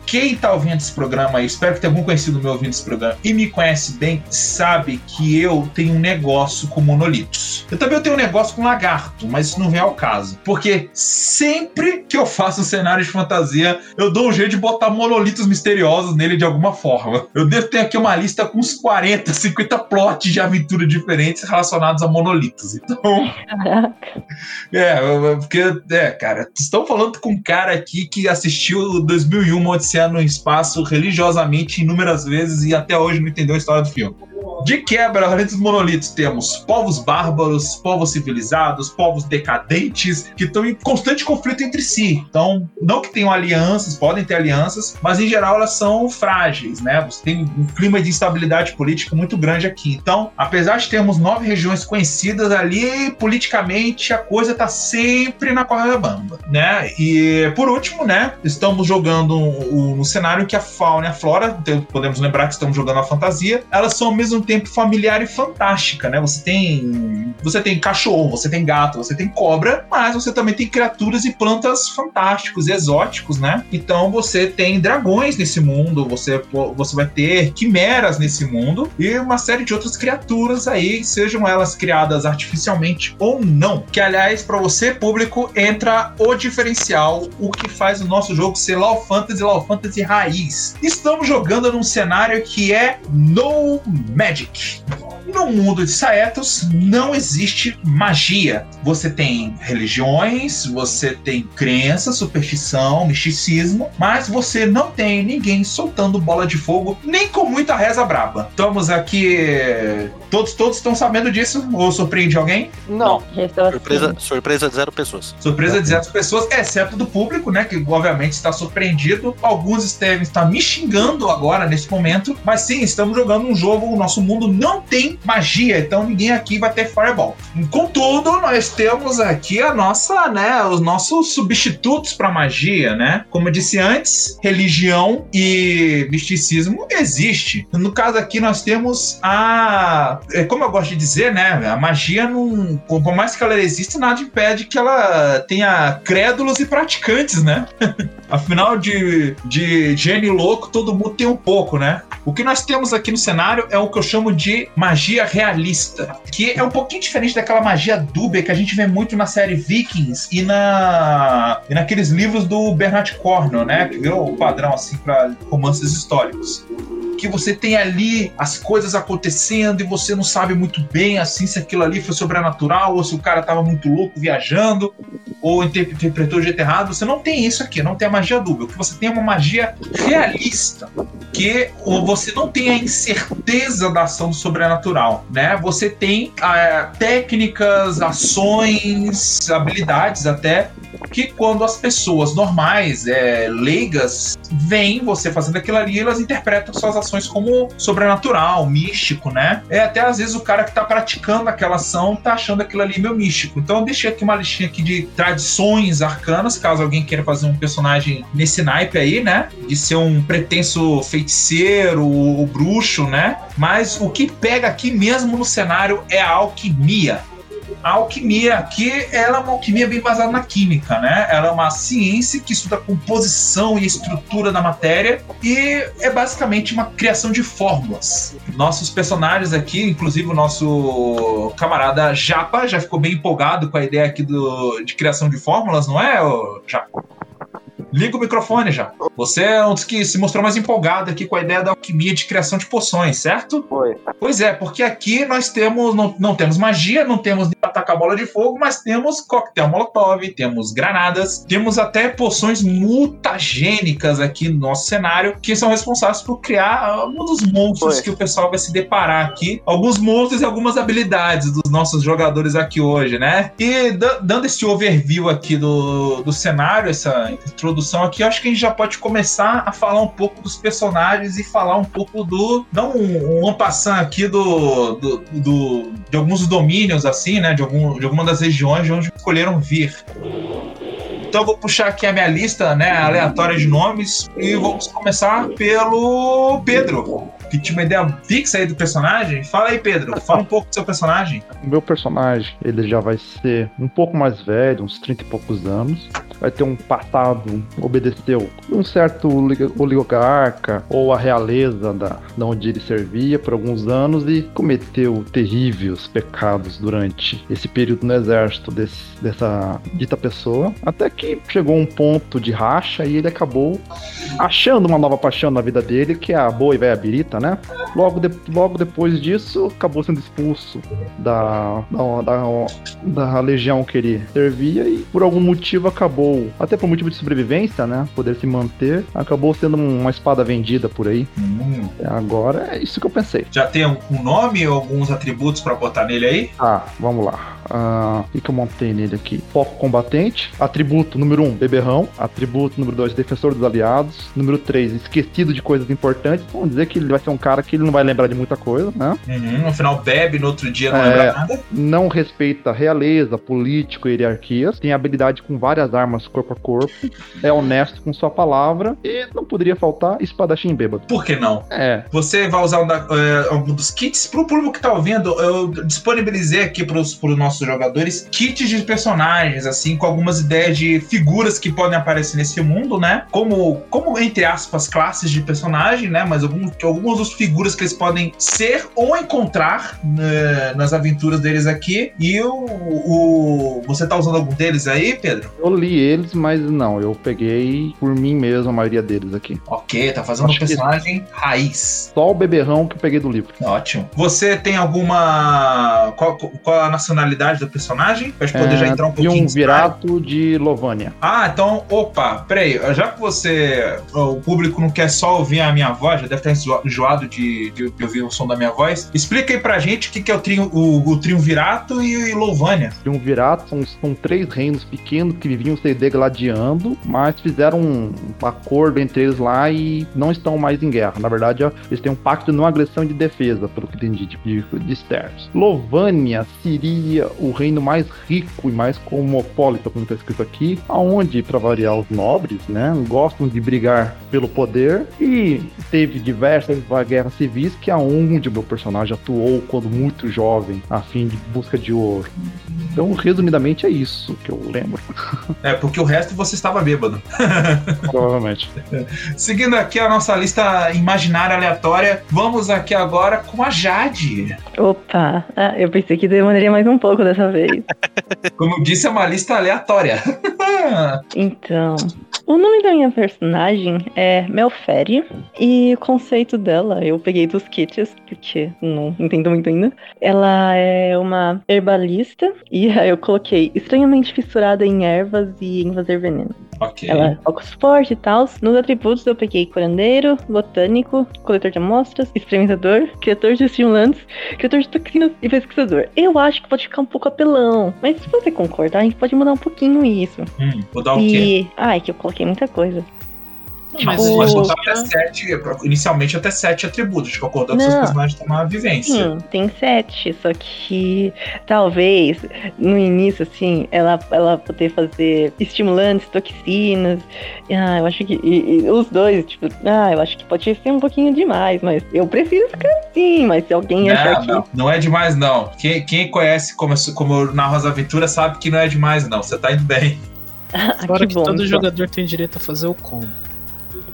quem tá ouvindo esse programa aí, espero que tenha algum conhecido meu ouvindo esse programa e me conhece bem, sabe que eu tenho um negócio com monolitos. Eu também tenho um negócio com lagarto, mas isso não vem ao caso. Porque sempre que eu faço um cenário de fantasia, eu dou um jeito de botar monolitos misteriosos nele de alguma forma. Eu devo ter aqui uma lista com uns 40, 50 plots de aventura diferentes relacionados a monolitos. Então. Caraca. É, porque, é, cara, estão falando com um cara aqui que assistiu 2001 Odisseia no espaço religiosamente inúmeras vezes e até hoje não entendeu a história do filme. De quebra, além dos monolitos, temos povos bárbaros, povos civilizados, povos decadentes, que estão em constante conflito entre si. Então, não que tenham alianças, podem ter alianças, mas em geral elas são frágeis, né? Você tem um clima de instabilidade política muito grande aqui. Então, apesar de termos nove regiões conhecidas ali, politicamente a coisa tá sempre na corda bamba, né? E por último, né, estamos jogando um cenário que a fauna e a flora, então, podemos lembrar que estamos jogando a fantasia, elas são ao mesmo tempo familiar e fantástica, né? Você tem você tem cachorro, você tem gato, você tem cobra, mas você também tem criaturas e plantas fantásticos e exóticos, né? Então você tem dragões nesse mundo, você você vai ter quimeras nesse mundo e uma série de outras criaturas aí, sejam elas criadas artificialmente ou não. Que aliás, para você público entra o diferencial, o que faz o nosso jogo ser Law Fantasy, Law Fantasy raiz. Estamos jogando num cenário que é no Magic. No mundo de Saetos não existe magia. Você tem religiões, você tem crença, superstição, misticismo, mas você não tem ninguém soltando bola de fogo, nem com muita reza braba. Estamos aqui. Todos, todos estão sabendo disso? Ou surpreende alguém? Não. Surpresa, surpresa de zero pessoas. Surpresa de zero pessoas, exceto do público, né? Que obviamente está surpreendido. Alguns devem estar me xingando agora nesse momento, mas sim, estamos jogando um jogo. O nosso mundo não tem magia, então ninguém aqui vai ter Fireball. Contudo, nós temos aqui a nossa, né, os nossos substitutos para magia, né? Como eu disse antes, religião e misticismo existe. No caso aqui nós temos a, é, como eu gosto de dizer, né, a magia não, por mais que ela exista, nada impede que ela tenha crédulos e praticantes, né? Afinal de, de gênio louco, todo mundo tem um pouco, né? O que nós temos aqui no cenário é o que eu chamo de magia realista, que é um pouquinho diferente daquela magia dúbia que a gente vê muito na série Vikings e na e naqueles livros do Bernard Cornwell, né, que virou o padrão assim para romances históricos que você tem ali as coisas acontecendo e você não sabe muito bem assim se aquilo ali foi sobrenatural ou se o cara tava muito louco viajando ou interpretou de jeito errado. Você não tem isso aqui, não tem a magia dúbia. O que você tem é uma magia realista, que você não tem a incerteza da ação do sobrenatural, né? Você tem ah, técnicas, ações, habilidades até que quando as pessoas normais, é, leigas, veem você fazendo aquilo ali, elas interpretam suas ações como sobrenatural, místico, né? É até às vezes o cara que tá praticando aquela ação tá achando aquilo ali meio místico. Então eu deixei aqui uma listinha aqui de tradições arcanas, caso alguém queira fazer um personagem nesse naipe aí, né? De ser um pretenso feiticeiro ou bruxo, né? Mas o que pega aqui mesmo no cenário é a alquimia a alquimia aqui ela é uma alquimia bem baseada na química, né? Ela é uma ciência que estuda a composição e a estrutura da matéria e é basicamente uma criação de fórmulas. Nossos personagens aqui, inclusive o nosso camarada Japa, já ficou bem empolgado com a ideia aqui do, de criação de fórmulas, não é, Japa? Liga o microfone já. Você é um dos que se mostrou mais empolgado aqui com a ideia da alquimia de criação de poções, certo? Foi. Pois é, porque aqui nós temos, não, não temos magia, não temos nem atacar bola de fogo, mas temos coquetel molotov, temos granadas, temos até poções mutagênicas aqui no nosso cenário, que são responsáveis por criar um dos monstros Foi. que o pessoal vai se deparar aqui. Alguns monstros e algumas habilidades dos nossos jogadores aqui hoje, né? E da- dando esse overview aqui do, do cenário, essa introdução aqui, eu acho que a gente já pode começar a falar um pouco dos personagens e falar um pouco do. Dar um, um passant aqui do, do, do- de alguns domínios, assim, né? De, algum, de alguma das regiões de onde escolheram vir. Então eu vou puxar aqui a minha lista, né, aleatória de nomes e vamos começar pelo Pedro, que tinha uma ideia fixa aí do personagem. Fala aí, Pedro, fala um pouco do seu personagem. O meu personagem, ele já vai ser um pouco mais velho, uns 30 e poucos anos. Vai ter um passado, obedeceu um certo oli- oligarca ou a realeza da, da onde ele servia por alguns anos e cometeu terríveis pecados durante esse período no exército desse- dessa dita pessoa. Até que chegou um ponto de racha e ele acabou achando uma nova paixão na vida dele, que é a boa e velha birita, né? Logo, de- logo depois disso, acabou sendo expulso da, da, da, da legião que ele servia e por algum motivo acabou, até por motivo de sobrevivência, né? Poder se manter, acabou sendo uma espada vendida por aí. Agora é isso que eu pensei. Já tem um nome ou alguns atributos pra botar nele aí? Tá, vamos lá. Ah, o que, que eu montei nele aqui? Foco combatente. Atributo número 1, um, beberrão. Atributo número 2, defensor dos aliados. Número 3, esquecido de coisas importantes. Vamos dizer que ele vai ser um cara que ele não vai lembrar de muita coisa, né? Uhum, no final bebe, no outro dia não É. lembra nada. Não respeita realeza, político e hierarquias. Tem habilidade com várias armas corpo a corpo. É honesto com sua palavra. E não poderia faltar espadachim bêbado. Por que não? É, Você vai usar um da- é, algum dos kits? Pro público que tá ouvindo, eu disponibilizei aqui pros, pros nossos jogadores kits de personagens, assim, com algumas ideias de figuras que podem aparecer nesse mundo, né? Como, como entre aspas, classes de personagem, né? Mas alguns, algumas das figuras que eles podem ser ou encontrar né, nas aventuras deles aqui. E o, o. Você tá usando algum deles aí, Pedro? eu li eles, mas não, eu peguei por mim mesmo a maioria deles aqui. Ok, tá fazendo um Acho que- personagem raiz. Só o beberrão que eu peguei do livro. Ótimo. Você tem alguma. Qual, qual a nacionalidade do personagem? Pra gente poder já entrar um e pouquinho. um em virato de Lovânia. Ah, então, opa, peraí. Já que você. O público não quer só ouvir a minha voz, já deve estar enjo- enjoado de, de, de ouvir o som da minha voz. Explica aí pra gente o que, que é o, tri, o, o Triunvirato e, e Louvânia. De um virato são, são três reinos pequenos que viviam se degladiando, mas fizeram um acordo entre eles lá e não estão mais em guerra. Na verdade, eles têm um pacto de não agressão e de defesa, pelo que entendi de, de, de. Lovânia seria o reino mais rico e mais cosmopolita, como está escrito aqui, aonde, para variar, os nobres, né, gostam de brigar pelo poder e teve diversas guerras civis que aonde o meu personagem atuou quando muito jovem, a fim de busca de ouro. Então, resumidamente, é isso que eu lembro. É, porque o resto você estava bêbado. Provavelmente. Seguindo aqui a nossa lista imaginária aleatória, vamos aqui agora com a Jade. Opa, ah, eu pensei que demoraria mais um pouco dessa vez. Como disse, é uma lista aleatória. Então, o nome da minha personagem é Melferi e o conceito dela eu peguei dos kits, porque não entendo muito ainda. Ela é uma herbalista e aí eu coloquei estranhamente fissurada em ervas e em fazer veneno. Ok. Ela é foco suporte e tal. Nos atributos eu peguei curandeiro, botânico, coletor de amostras, experimentador, criador de estimulantes, criador de toxinas e pesquisador. Eu acho que pode ficar um pouco apelão, mas se você concordar, a gente pode mudar um pouquinho isso. Hum, vou dar o quê? E. Ai, que eu coloquei muita coisa. Mas Tipo, Mas botar até sete, inicialmente até sete atributos, de acordo com seus Não. personagens têm uma vivência. Sim, tem sete, só que talvez no início, assim, ela, ela poder fazer estimulantes, toxinas. Ah, eu acho que. e- e os dois, tipo, ah, eu acho que pode ser um pouquinho demais, mas eu prefiro ficar assim, mas se alguém achar Não, que. não, não é demais, não. Quem, quem conhece como, eu- como eu narro as aventuras sabe que não é demais, não. Você tá indo bem. Ah, Fora que que bom. todo então. jogador tem direito a fazer o combo.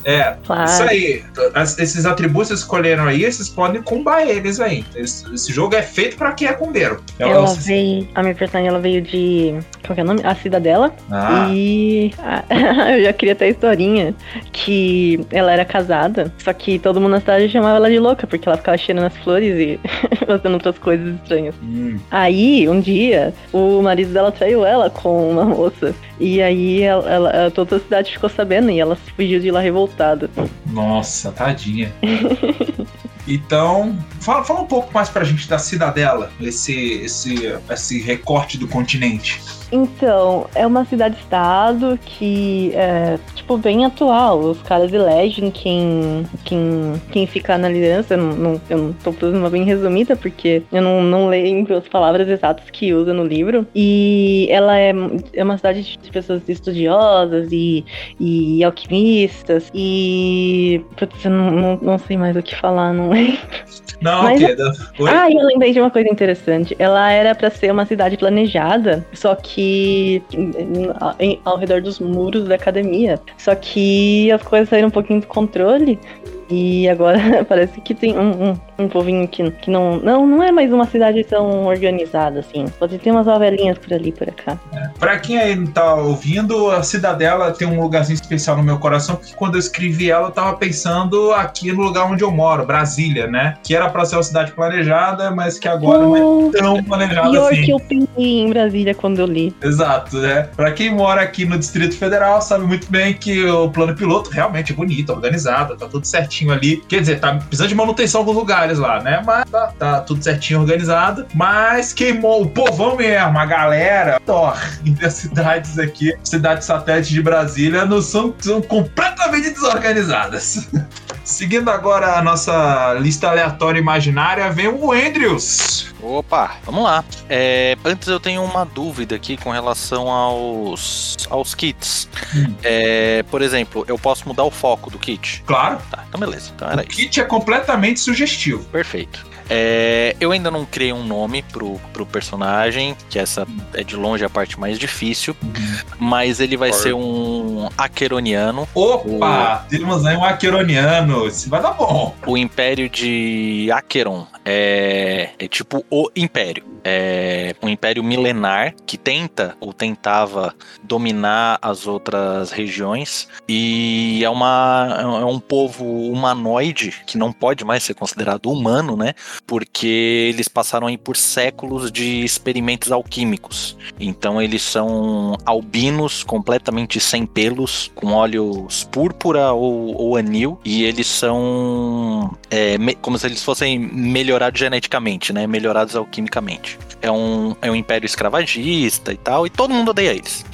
É, Claro. isso aí. As- esses atributos que vocês escolheram aí, vocês podem combar eles aí. Esse, esse jogo é feito pra quem é combeiro. É Ela veio. A minha personagem ela veio de. Qual que é o nome? A Cidadela. Ah. E a- eu já queria até a historinha que ela era casada, só que todo mundo na cidade chamava ela de louca, porque ela ficava cheirando as flores e fazendo outras coisas estranhas. Hum. Aí, um dia, o marido dela traiu ela com uma moça. E aí ela, ela- toda a cidade ficou sabendo e ela fugiu de lá revoltada. Nossa, tadinha. Então, fala, fala um pouco mais pra gente da Cidadela, esse, esse, esse recorte do continente. Então, é uma cidade-estado que é, tipo, bem atual. Os caras elegem quem, quem, quem ficar na liderança. Eu não, não, eu não tô fazendo uma bem resumida, porque eu não, não lembro as palavras exatas que usa no livro. E ela é, é uma cidade de pessoas estudiosas e, e alquimistas. E. Putz, eu não, não, não sei mais o que falar, não lembro. Não, Mas- Pedro. Oi? Ah, e eu lembrei de uma coisa interessante. Ela era pra ser uma cidade planejada, só que em- em- ao redor dos muros da academia. Só que as coisas saíram um pouquinho do controle. E agora parece que tem um, um, um povinho que, que não, não. Não é mais uma cidade tão organizada assim. Pode ter umas ovelhinhas por ali por cá. Pra quem aí não tá ouvindo, a Cidadela tem um lugarzinho especial no meu coração, porque quando eu escrevi ela, eu tava pensando aqui no lugar onde eu moro, Brasília, né? Que era pra ser uma cidade planejada, mas que agora não é tão planejada Pior assim. que eu pensei em Brasília quando eu li. Exato, né? Pra quem mora aqui no Distrito Federal, sabe muito bem que o plano piloto realmente é bonito, organizado, tá tudo certinho ali. Quer dizer, tá precisando de manutenção em alguns lá, né? Mas tá, tá tudo certinho organizado. Mas queimou o povão mesmo, a galera, Thor, as cidades aqui, cidades satélites de Brasília, não são, são completamente desorganizadas. Seguindo agora a nossa lista aleatória imaginária, vem o Andrews. Opa, vamos lá. É, antes eu tenho uma dúvida aqui com relação aos, aos kits. É, por exemplo, eu posso mudar o foco do kit? Claro. Tá, então beleza. Então era O isso. kit é completamente sugestivo. Perfeito. É, eu ainda não criei um nome pro, pro personagem, que essa é de longe a parte mais difícil, mas ele vai ser um Acheroniano. Opa! Temos aí um Aqueroniano. Isso vai dar bom. O Império de Acheron é, é tipo o Império. É um império milenar que tenta ou tentava dominar as outras regiões e é, uma, é um povo humanoide que não pode mais ser considerado humano, né? Porque eles passaram aí por séculos de experimentos alquímicos. Então eles são albinos completamente sem pelos, com olhos púrpura ou, ou anil, e eles são é, como se eles fossem melhorados geneticamente, né? Melhorados alquimicamente. É um, é um império escravagista e tal, e todo mundo odeia eles.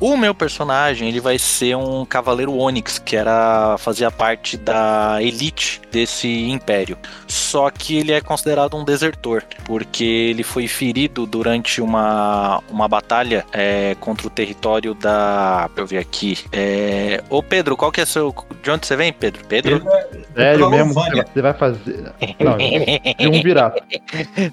O meu personagem, ele vai ser um cavaleiro Onyx, que era fazia parte da elite desse império. Só que ele é considerado um desertor, porque ele foi ferido durante uma, uma batalha é, contra o território da. Deixa eu ver aqui. É... Ô Pedro, qual que é seu. De onde você vem, Pedro? Pedro? Sério Pra mesmo? Lovânia. Você vai fazer. Não, de um virato.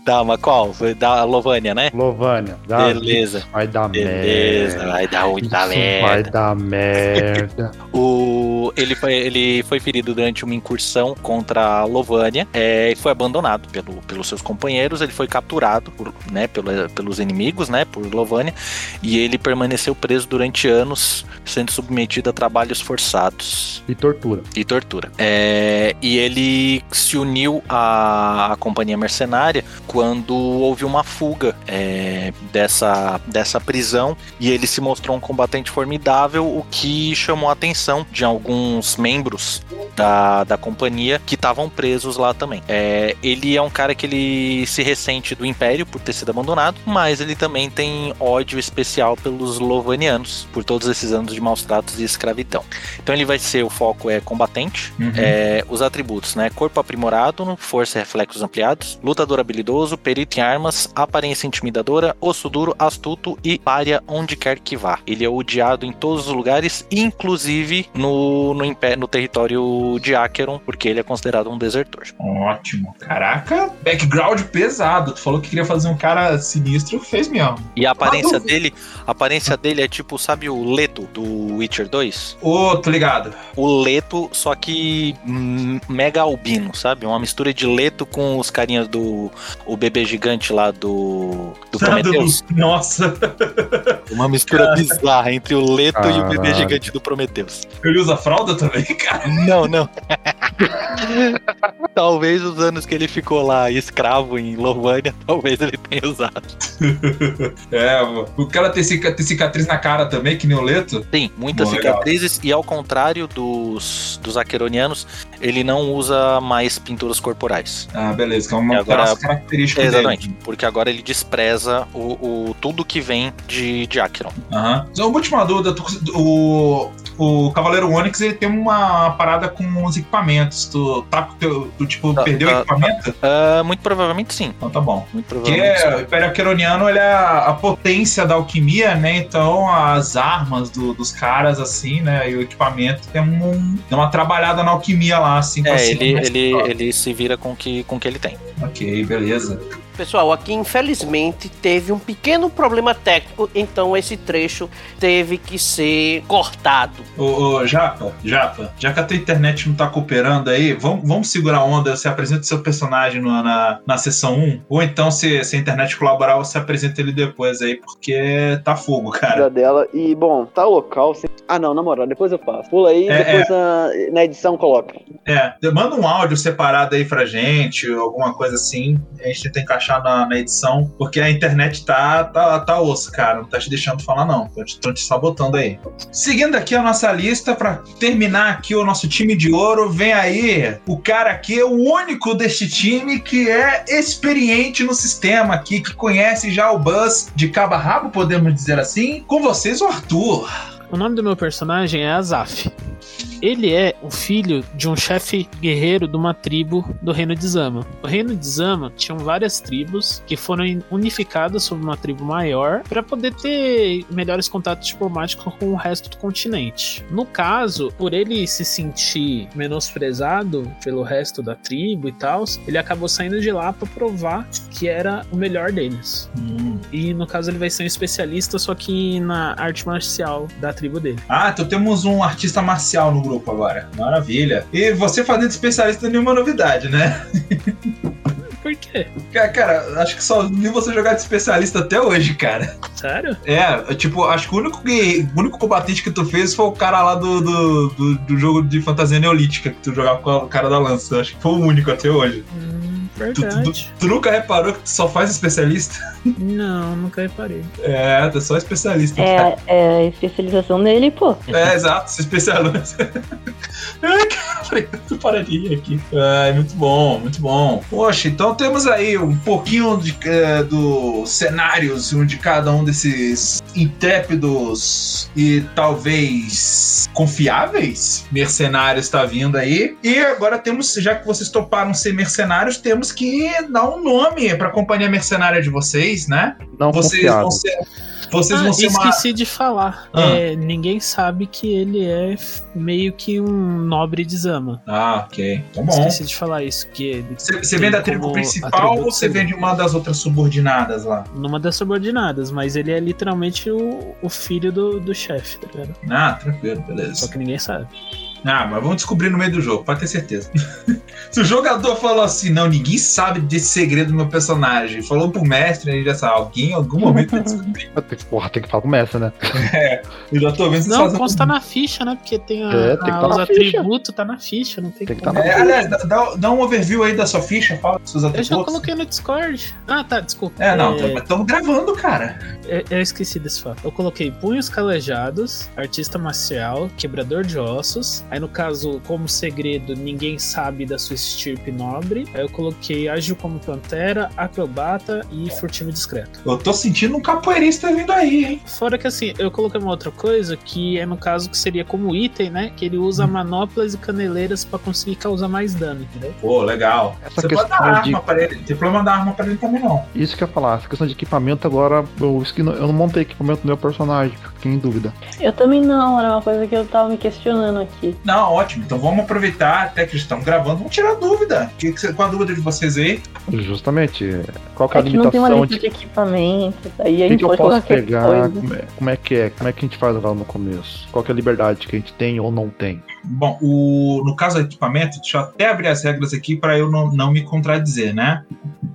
Tá, mas qual? Foi da Lovânia, né? Lovânia. dá- Beleza. Vai dar Beleza, merda. vai dar muita Isso vai merda. dar merda. O, ele, foi, ele foi ferido durante uma incursão contra a Lovânia é, e foi abandonado pelo, pelos seus companheiros. Ele foi capturado por, né, pelo- pelos inimigos, né, por Lovânia, e ele permaneceu preso durante anos, sendo submetido a trabalhos forçados E tortura. e tortura. É, e ele se uniu à, à companhia mercenária quando houve uma fuga é, dessa, dessa prisão e ele se mostrou um combatente formidável, o que chamou a atenção de alguns membros da, da companhia que estavam presos lá também. É, ele é um cara que ele se ressente do Império por ter sido abandonado, mas ele também tem ódio especial pelos Lovanianos por todos esses anos de maus tratos e escravidão. Então ele vai ser o foco é combatente, Uhum. é, os atributos, né? Corpo aprimorado, força e reflexos ampliados, lutador habilidoso, perito em armas, aparência intimidadora, osso duro, astuto e párea onde quer que vá. Ele é odiado em todos os lugares, inclusive no, no, no território de Acheron, porque ele é considerado um desertor. Ótimo. Caraca, background pesado. Tu falou que queria fazer um cara sinistro, fez mesmo. E a aparência dele, a aparência dele é tipo, sabe o Leto do Witcher 2? Ô, tô ligado. O Leto, só que mega albino, sabe? Uma mistura de Leto com os carinhas do o bebê gigante lá do do Prometheus. Nossa, Uma mistura bizarra entre o Leto e o bebê Caralho. gigante do Prometheus. ele usa fralda também, cara. Não, não. talvez os anos que ele ficou lá escravo em Lovânia, talvez ele tenha usado. É, o cara tem, cica- tem cicatriz na cara também, que nem o Leto. Tem muitas Bom, legal. cicatrizes e ao contrário dos, dos aqueronianos, ele não usa mais pinturas corporais. Ah, beleza, que é uma E agora- traço característico Exatamente, dele. porque agora ele despreza o, o- tudo que vem de, de Acheron. Aham. Só uma última dúvida, o, o Cavaleiro Onyx ele tem uma parada com os equipamentos. Tu, tá, com tu tipo, Tá, perdeu tá, o equipamento? Ah, muito provavelmente sim. Então tá bom. Muito Porque provavelmente sim. o Império Aqueroniano ele é a, potência da alquimia, né? Então as armas do- dos caras, assim, né? E o equipamento tem, um, tem uma trabalhada na alquimia lá, assim. É, ele, ele, ele se vira com o que, com o que ele tem. Ok, beleza. Pessoal, aqui infelizmente teve um pequeno problema técnico, então esse trecho teve que ser cortado. Ô, ô, Japa, Japa, já que a tua internet não tá cooperando aí, vamos, vamos segurar a onda, você apresenta o seu personagem no- na, na sessão 1, ou então se, se a internet colaborar, você apresenta ele depois aí, porque tá fogo, cara. da dela. E, bom, tá local. sem- Ah, não, na moral, depois eu faço. Pula aí, É, depois na, na edição coloca. É, manda um áudio separado aí pra gente, alguma coisa assim, a gente tenta encaixar na, na edição, porque a internet tá, tá, tá osso, cara, não tá te deixando falar não, estão te sabotando aí. Seguindo aqui a nossa lista, pra terminar aqui o nosso time de ouro, vem aí o cara aqui, o único deste time que é experiente no sistema aqui, que conhece já o Buzz de cabo a rabo, podemos dizer assim. Com vocês, o Arthur. O nome do meu personagem é Azaf. Ele é o filho de um chefe guerreiro de uma tribo do Reino de Zama. O Reino de Zama tinham várias tribos que foram unificadas sob uma tribo maior para poder ter melhores contatos diplomáticos com o resto do continente. No caso, por ele se sentir menosprezado pelo resto da tribo e tal, ele acabou saindo de lá para provar que era o melhor deles. E no caso ele vai ser um especialista, só que na arte marcial da tribo dele. Ah, então temos um artista marcial no grupo agora. Maravilha. E você fazendo especialista nenhuma novidade, né? Por quê? Cara, cara, acho que só vi você jogar de especialista até hoje, cara. Sério? É, tipo, acho que o único, que- o único combatente que tu fez foi o cara lá do, do, do, do jogo de fantasia neolítica, que tu jogava com o cara da lança. Acho que foi o único até hoje. Hum, Tu, tu- verdade. tu nunca reparou que tu só faz especialista? Não, nunca reparei. É, é só especialista. É, é a especialização dele, pô. É, exato, sou especialista. Ai, cara, tu para de rir aqui. Ai, muito bom, muito bom. Poxa, então temos aí um pouquinho de, é, dos cenários de cada um desses intrépidos e talvez confiáveis mercenários está vindo aí. E agora temos, já que vocês toparam ser mercenários, temos que dar um nome para a companhia mercenária de vocês, né? Não Vocês confiável. vão ser, vocês ah, vão ser uma esqueci de falar. Ah. É, ninguém sabe que ele é meio que um nobre de Zama. Ah, ok. Então bom. Esqueci de falar isso. Que ele Você, vem da tribo principal ou você vem de uma das outras subordinadas lá? numa das subordinadas, mas ele é literalmente o, o filho do, do chefe, tá ligado? Ah, tranquilo, Só beleza. que ninguém sabe. Ah, mas vamos descobrir no meio do jogo, pode ter certeza. Se o jogador falou assim, não, ninguém sabe desse segredo do meu personagem, falou pro mestre, ele já sabe, alguém em algum momento vai descobrir. Tem que- Porra, tem que falar com o mestre, né? Eu já tô vendo Não, consta na ficha, né? Porque tem, a, É, tem que a- tá os atributos, tá na ficha, não tem, Tem que como. tá na É, aliás, dá- dá, um overview aí da sua ficha, fala dos seus Eu atributos. já coloquei no Discord. Ah, tá, desculpa. É, não, É, estamos gravando, cara. Eu, eu esqueci desse fato. Eu coloquei punhos calejados, artista marcial, quebrador de ossos. Aí Aí no caso, como segredo, ninguém sabe da sua estirpe nobre. Aí eu coloquei ágil como pantera, acrobata e furtivo discreto. Eu tô sentindo um capoeirista vindo aí, hein? Fora que assim, eu coloquei uma outra coisa que é no caso que seria como item, né? Que ele usa manoplas e caneleiras pra conseguir causar mais dano, entendeu? Pô, legal. Essa Você pode dar questão arma de- pra ele. Não tem problema dar arma pra ele também, não. Isso que eu ia falar, essa questão de equipamento agora, eu, eu não montei equipamento do meu personagem, fiquei em dúvida. Eu também não, era uma coisa que eu tava me questionando aqui. Não, ótimo. Então vamos aproveitar até que estamos gravando. Vamos tirar a dúvida. Que que qual a dúvida de vocês aí? Justamente, qual que é É a que não tem uma limitação lista de de equipamentos, aí a o que, gente que eu pode posso pegar, como é, como é que é, como é que a gente faz lá no começo? Qual que é a liberdade que a gente tem ou não tem? Bom, o, no caso do equipamento, deixa eu até abrir as regras aqui para eu não, não me contradizer, né?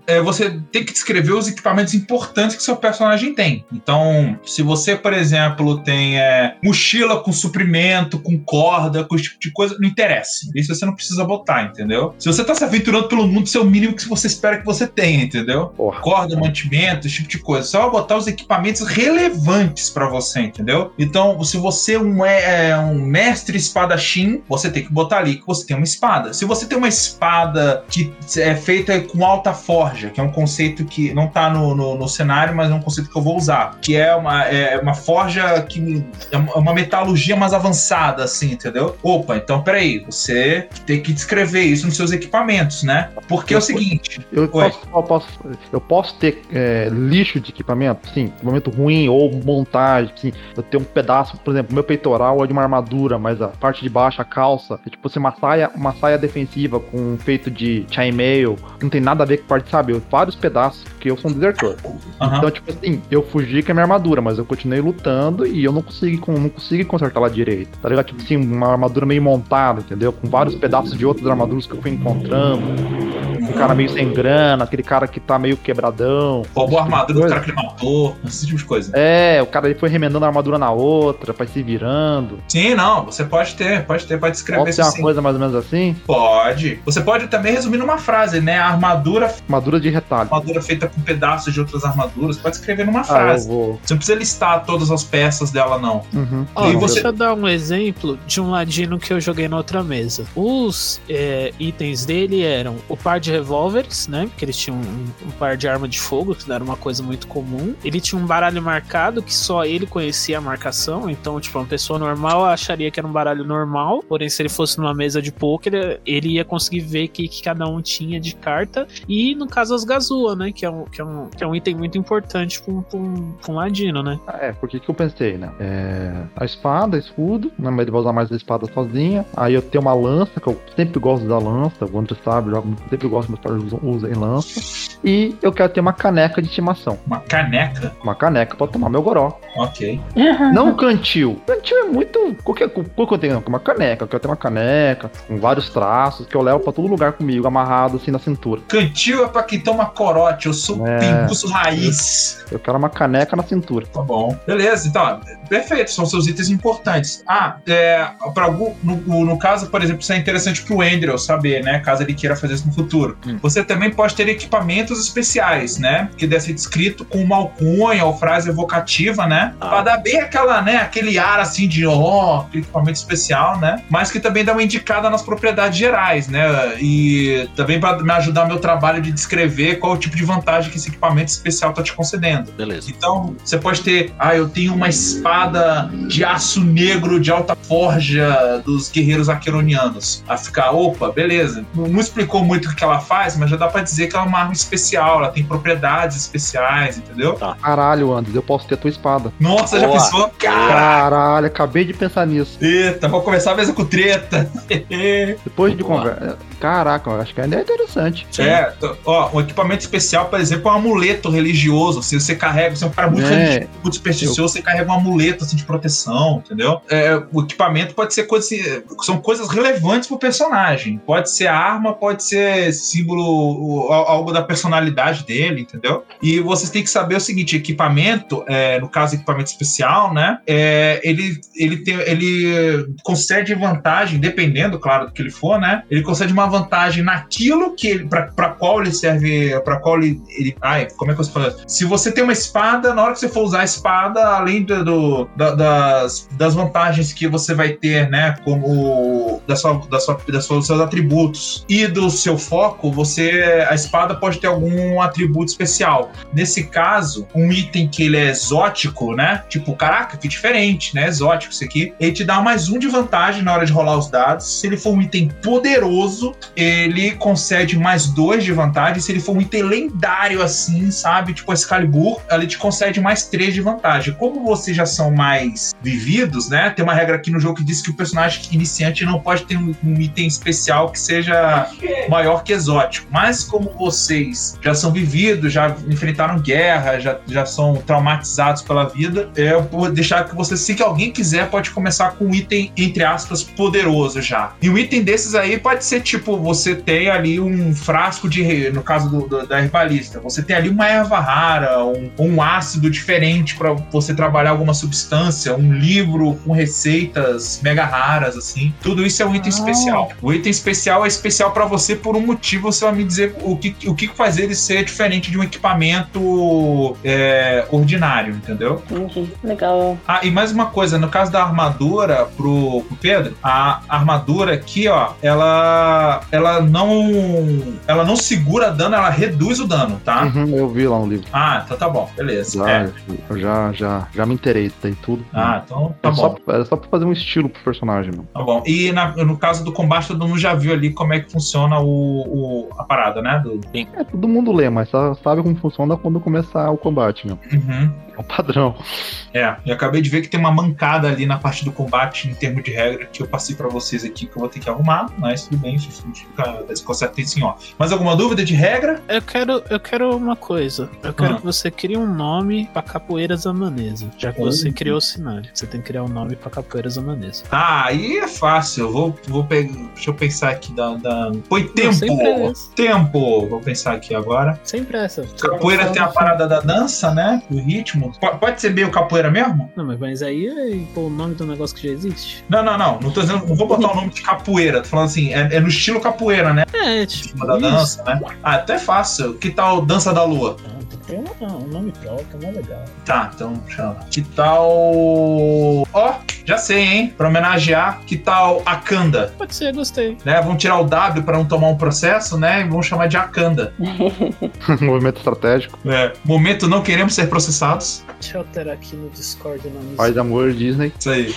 É, você tem que descrever os equipamentos importantes que seu personagem tem. Então, se você, por exemplo, tem é, mochila com suprimento, com corda, com esse tipo de coisa, não interessa. Isso você não precisa botar, entendeu? Se você tá se aventurando pelo mundo, isso é o mínimo que você espera que você tenha, entendeu? Porra. corda, mantimento, esse tipo de coisa. Só botar os equipamentos relevantes pra você, entendeu? Então, se você é um, é um mestre espadachim, você tem que botar ali que você tem uma espada. Se você tem uma espada que é feita com alta forja, que é um conceito que não tá no, no, no cenário, mas é um conceito que eu vou usar, que é uma, é uma forja que é uma- é metalurgia mais avançada, assim, entendeu? Opa, então peraí, você tem que descrever isso nos seus equipamentos, né? Porque é o seguinte, Eu posso, eu posso, eu posso ter é, lixo de equipamento, sim, equipamento ruim ou montagem, sim. Eu tenho um pedaço, por exemplo, meu peitoral é de uma armadura, mas a parte de baixo, a calça, é tipo assim, uma saia, uma saia defensiva com um feito de chainmail, não tem nada a ver com parte, sabe? Vários pedaços, porque eu sou um desertor. Aham. Então, tipo assim, eu fugi com a minha armadura, mas eu continuei lutando e eu não consegui, con- não consegui consertar ela direito. Tá ligado? Tipo assim, uma armadura meio montada, entendeu? Com vários pedaços de outras armaduras que eu fui encontrando. Um cara meio sem grana, aquele cara que tá meio quebradão. roubou a armadura do cara que ele matou, esse tipo de coisa. É, o cara ele foi remendando a armadura na outra, pra se virando. Sim, não, você pode ter, pode ter, pode escrever Pode ser uma sim. coisa mais ou menos assim? Pode. Você pode também resumir numa frase, né? A armadura, Armadura de retalho. armadura feita com pedaços de outras armaduras. Pode escrever numa Ah, eu frase. vou. Você não precisa listar todas as peças dela, não. Uhum. Ó, E você- Deixa eu dar um exemplo de um ladino que eu joguei na outra mesa. Os é, itens dele eram o par de revólveres, né? Porque eles tinham um, um par de arma de fogo, que não era uma coisa muito comum. Ele tinha um baralho marcado que só ele conhecia a marcação. Então, tipo, uma pessoa normal acharia que era um baralho normal. Porém, se ele fosse numa mesa de poker, ele- ele ia conseguir ver o que, que cada um tinha de carta. E no caso, as gazua, né? Que é um, que é um, que é um item muito importante pra um, um, um ladino, né? Ah, É, porque que eu pensei, né? É, a espada, escudo, né? Mas ele vai usar mais a espada sozinha. Aí eu tenho uma lança, que eu sempre gosto da lança. O André sabe, eu jogo- sempre gosto que meus pais usam, usem lança. E eu quero ter uma caneca de estimação. Uma caneca. Uma caneca pra tomar meu goró. Ok. Não cantil. Cantil é muito. Qualquer qual que eu tenho? Uma caneca. Eu quero ter uma caneca com vários traços que eu levo pra todo lugar comigo, amarrado assim na cintura. Cantil é pra quem toma corote. Eu sou É. pinguço raiz. Eu quero uma caneca na cintura. Tá bom. Beleza, então, perfeito, são seus itens importantes. Ah, é, pra algum, no, no caso, por exemplo, isso é interessante pro Andrew saber, né? Caso ele queira fazer isso no futuro. Hum. Você também pode ter equipamentos especiais, né? Que deve ser descrito com uma alcunha ou frase evocativa, né? Ah. Pra dar bem aquela, né? Aquele ar assim de ó, aquele equipamento especial, né? Mas que também dá uma indicada nas propriedades gerais, né? E também pra me ajudar no meu trabalho de descrever qual o tipo de vantagem que esse equipamento especial tá te concedendo. Beleza. Então, você pode ter, ah, eu tenho uma espada de aço negro de alta forja dos guerreiros aqueronianos. A ficar, opa, beleza. Não, não explicou muito o que ela faz, mas já dá pra dizer que ela é uma arma especial, ela tem propriedades especiais, entendeu? Caralho, Andres, eu posso ter a tua espada. Nossa, já Boa. pensou? Cara, Caralho, acabei de pensar nisso. eita, vou começar mesa com treta. Depois de conversa. Caraca, eu acho que ainda é interessante. É, ó, um equipamento especial, por exemplo, é um amuleto religioso. Se você carrega, você é um cara muito É. religioso, muito supersticioso, você carrega um amuleto assim, de proteção, entendeu? É, o equipamento pode ser coisa, assim, são coisas relevantes pro personagem. Pode ser arma, pode ser símbolo, algo da personalidade dele, entendeu? E vocês têm que saber o seguinte: equipamento, é, no caso equipamento especial, né? é, ele, ele, tem, ele concede vantagem, dependendo, claro, do que ele for, né? Ele concede uma vantagem naquilo que ele, pra, pra qual ele serve, pra qual ele, ele ai, como é que eu falo? Se você tem uma espada, na hora que você for usar a espada, além do, do- da- das, das vantagens que você vai ter, né, como da sua, da sua, da sua, dos seus atributos e do seu foco, você a espada pode ter algum atributo especial. Nesse caso, um item que ele é exótico, né? Tipo, caraca, que diferente, né? Exótico isso aqui. Ele te dá mais um de vantagem na hora de rolar os dados. Se ele for um item poderoso, ele concede mais dois de vantagem. Se ele for um item lendário assim, sabe? Tipo Excalibur, ele te concede mais três de vantagem. Como vocês já são mais vividos, né? Tem uma regra aqui no jogo que diz que o personagem iniciante não pode ter um, um item especial que seja maior que exótico. Mas como vocês já são vividos, já enfrentaram guerra, já, já são traumatizados pela vida, eu vou deixar que você, se que alguém quiser, pode começar com um item, entre aspas, poderoso já. E um item desses aí pode ser tipo, você tem ali um frasco de, no caso do, do- da herbalista, você tem ali uma erva rara, um, um ácido diferente para você trabalhar alguma substância, um livro com receitas mega raras, assim. Tudo isso é um item especial. O item especial é especial para você por um motivo, você vai me dizer o que, o que faz ele ser diferente de um equipamento é, ordinário, entendeu? Entendi. Legal. Ah, e mais uma coisa, no caso da armadura pro, pro Pedro, a armadura aqui, ó, ela ela não ela não segura dano, ela reduz o dano, tá? Uhum, eu vi lá no livro. Ah, então tá bom, beleza. Já, É. eu já, já, já me interei, tem tudo. Ah, então tá é, bom. só, é só pra fazer um estilo pro personagem, mano. Tá bom. E na- no caso do combate, todo mundo já viu ali como é que funciona o, o- a parada, né? Do, É, todo mundo lê, mas sabe como funciona quando começar o combate, meu. Uhum. É o padrão. É, eu acabei de ver que tem uma mancada ali na parte do combate em termos de regra que eu passei pra vocês aqui que eu vou ter que arrumar, mas tudo bem, isso fica, esse conserto tem sim, ó. Mais alguma dúvida de regra? Eu quero, eu quero uma coisa. Eu quero Ah. que você crie um nome pra Capoeira Zamanesa. Já que você criou o cenário. Você tem que criar um nome pra Capoeira Zamanesa. Ah, aí é fácil. Eu vou, vou pegar. Deixa eu pensar aqui. Da, da... Põe tempo! esse. tempo! Vou pensar aqui agora. Sempre essa. Capoeira tem a parada da dança, né? O ritmo. Po- Pode ser bem o capoeira mesmo? Não, mas, mas aí é pô, o nome do negócio que já existe. Não, não, não. Não tô dizendo. Não vou botar o nome de capoeira. Tô falando assim, é, é no estilo capoeira, né? É, tipo. da isso. dança, né? Ah, até fácil. Que tal Dança da Lua? Tem criar um, nome próprio, não é legal. Tá, então chama. Que tal. Ó, já sei, hein? Pra homenagear, que tal Akanda? Pode ser, gostei. Né? Vamos tirar o W pra não tomar um processo, né? E vamos chamar de Akanda. Movimento estratégico. É. Momento não queremos ser processados. Deixa eu alterar aqui no Discord o nome. Paz de amor, Disney. Isso aí.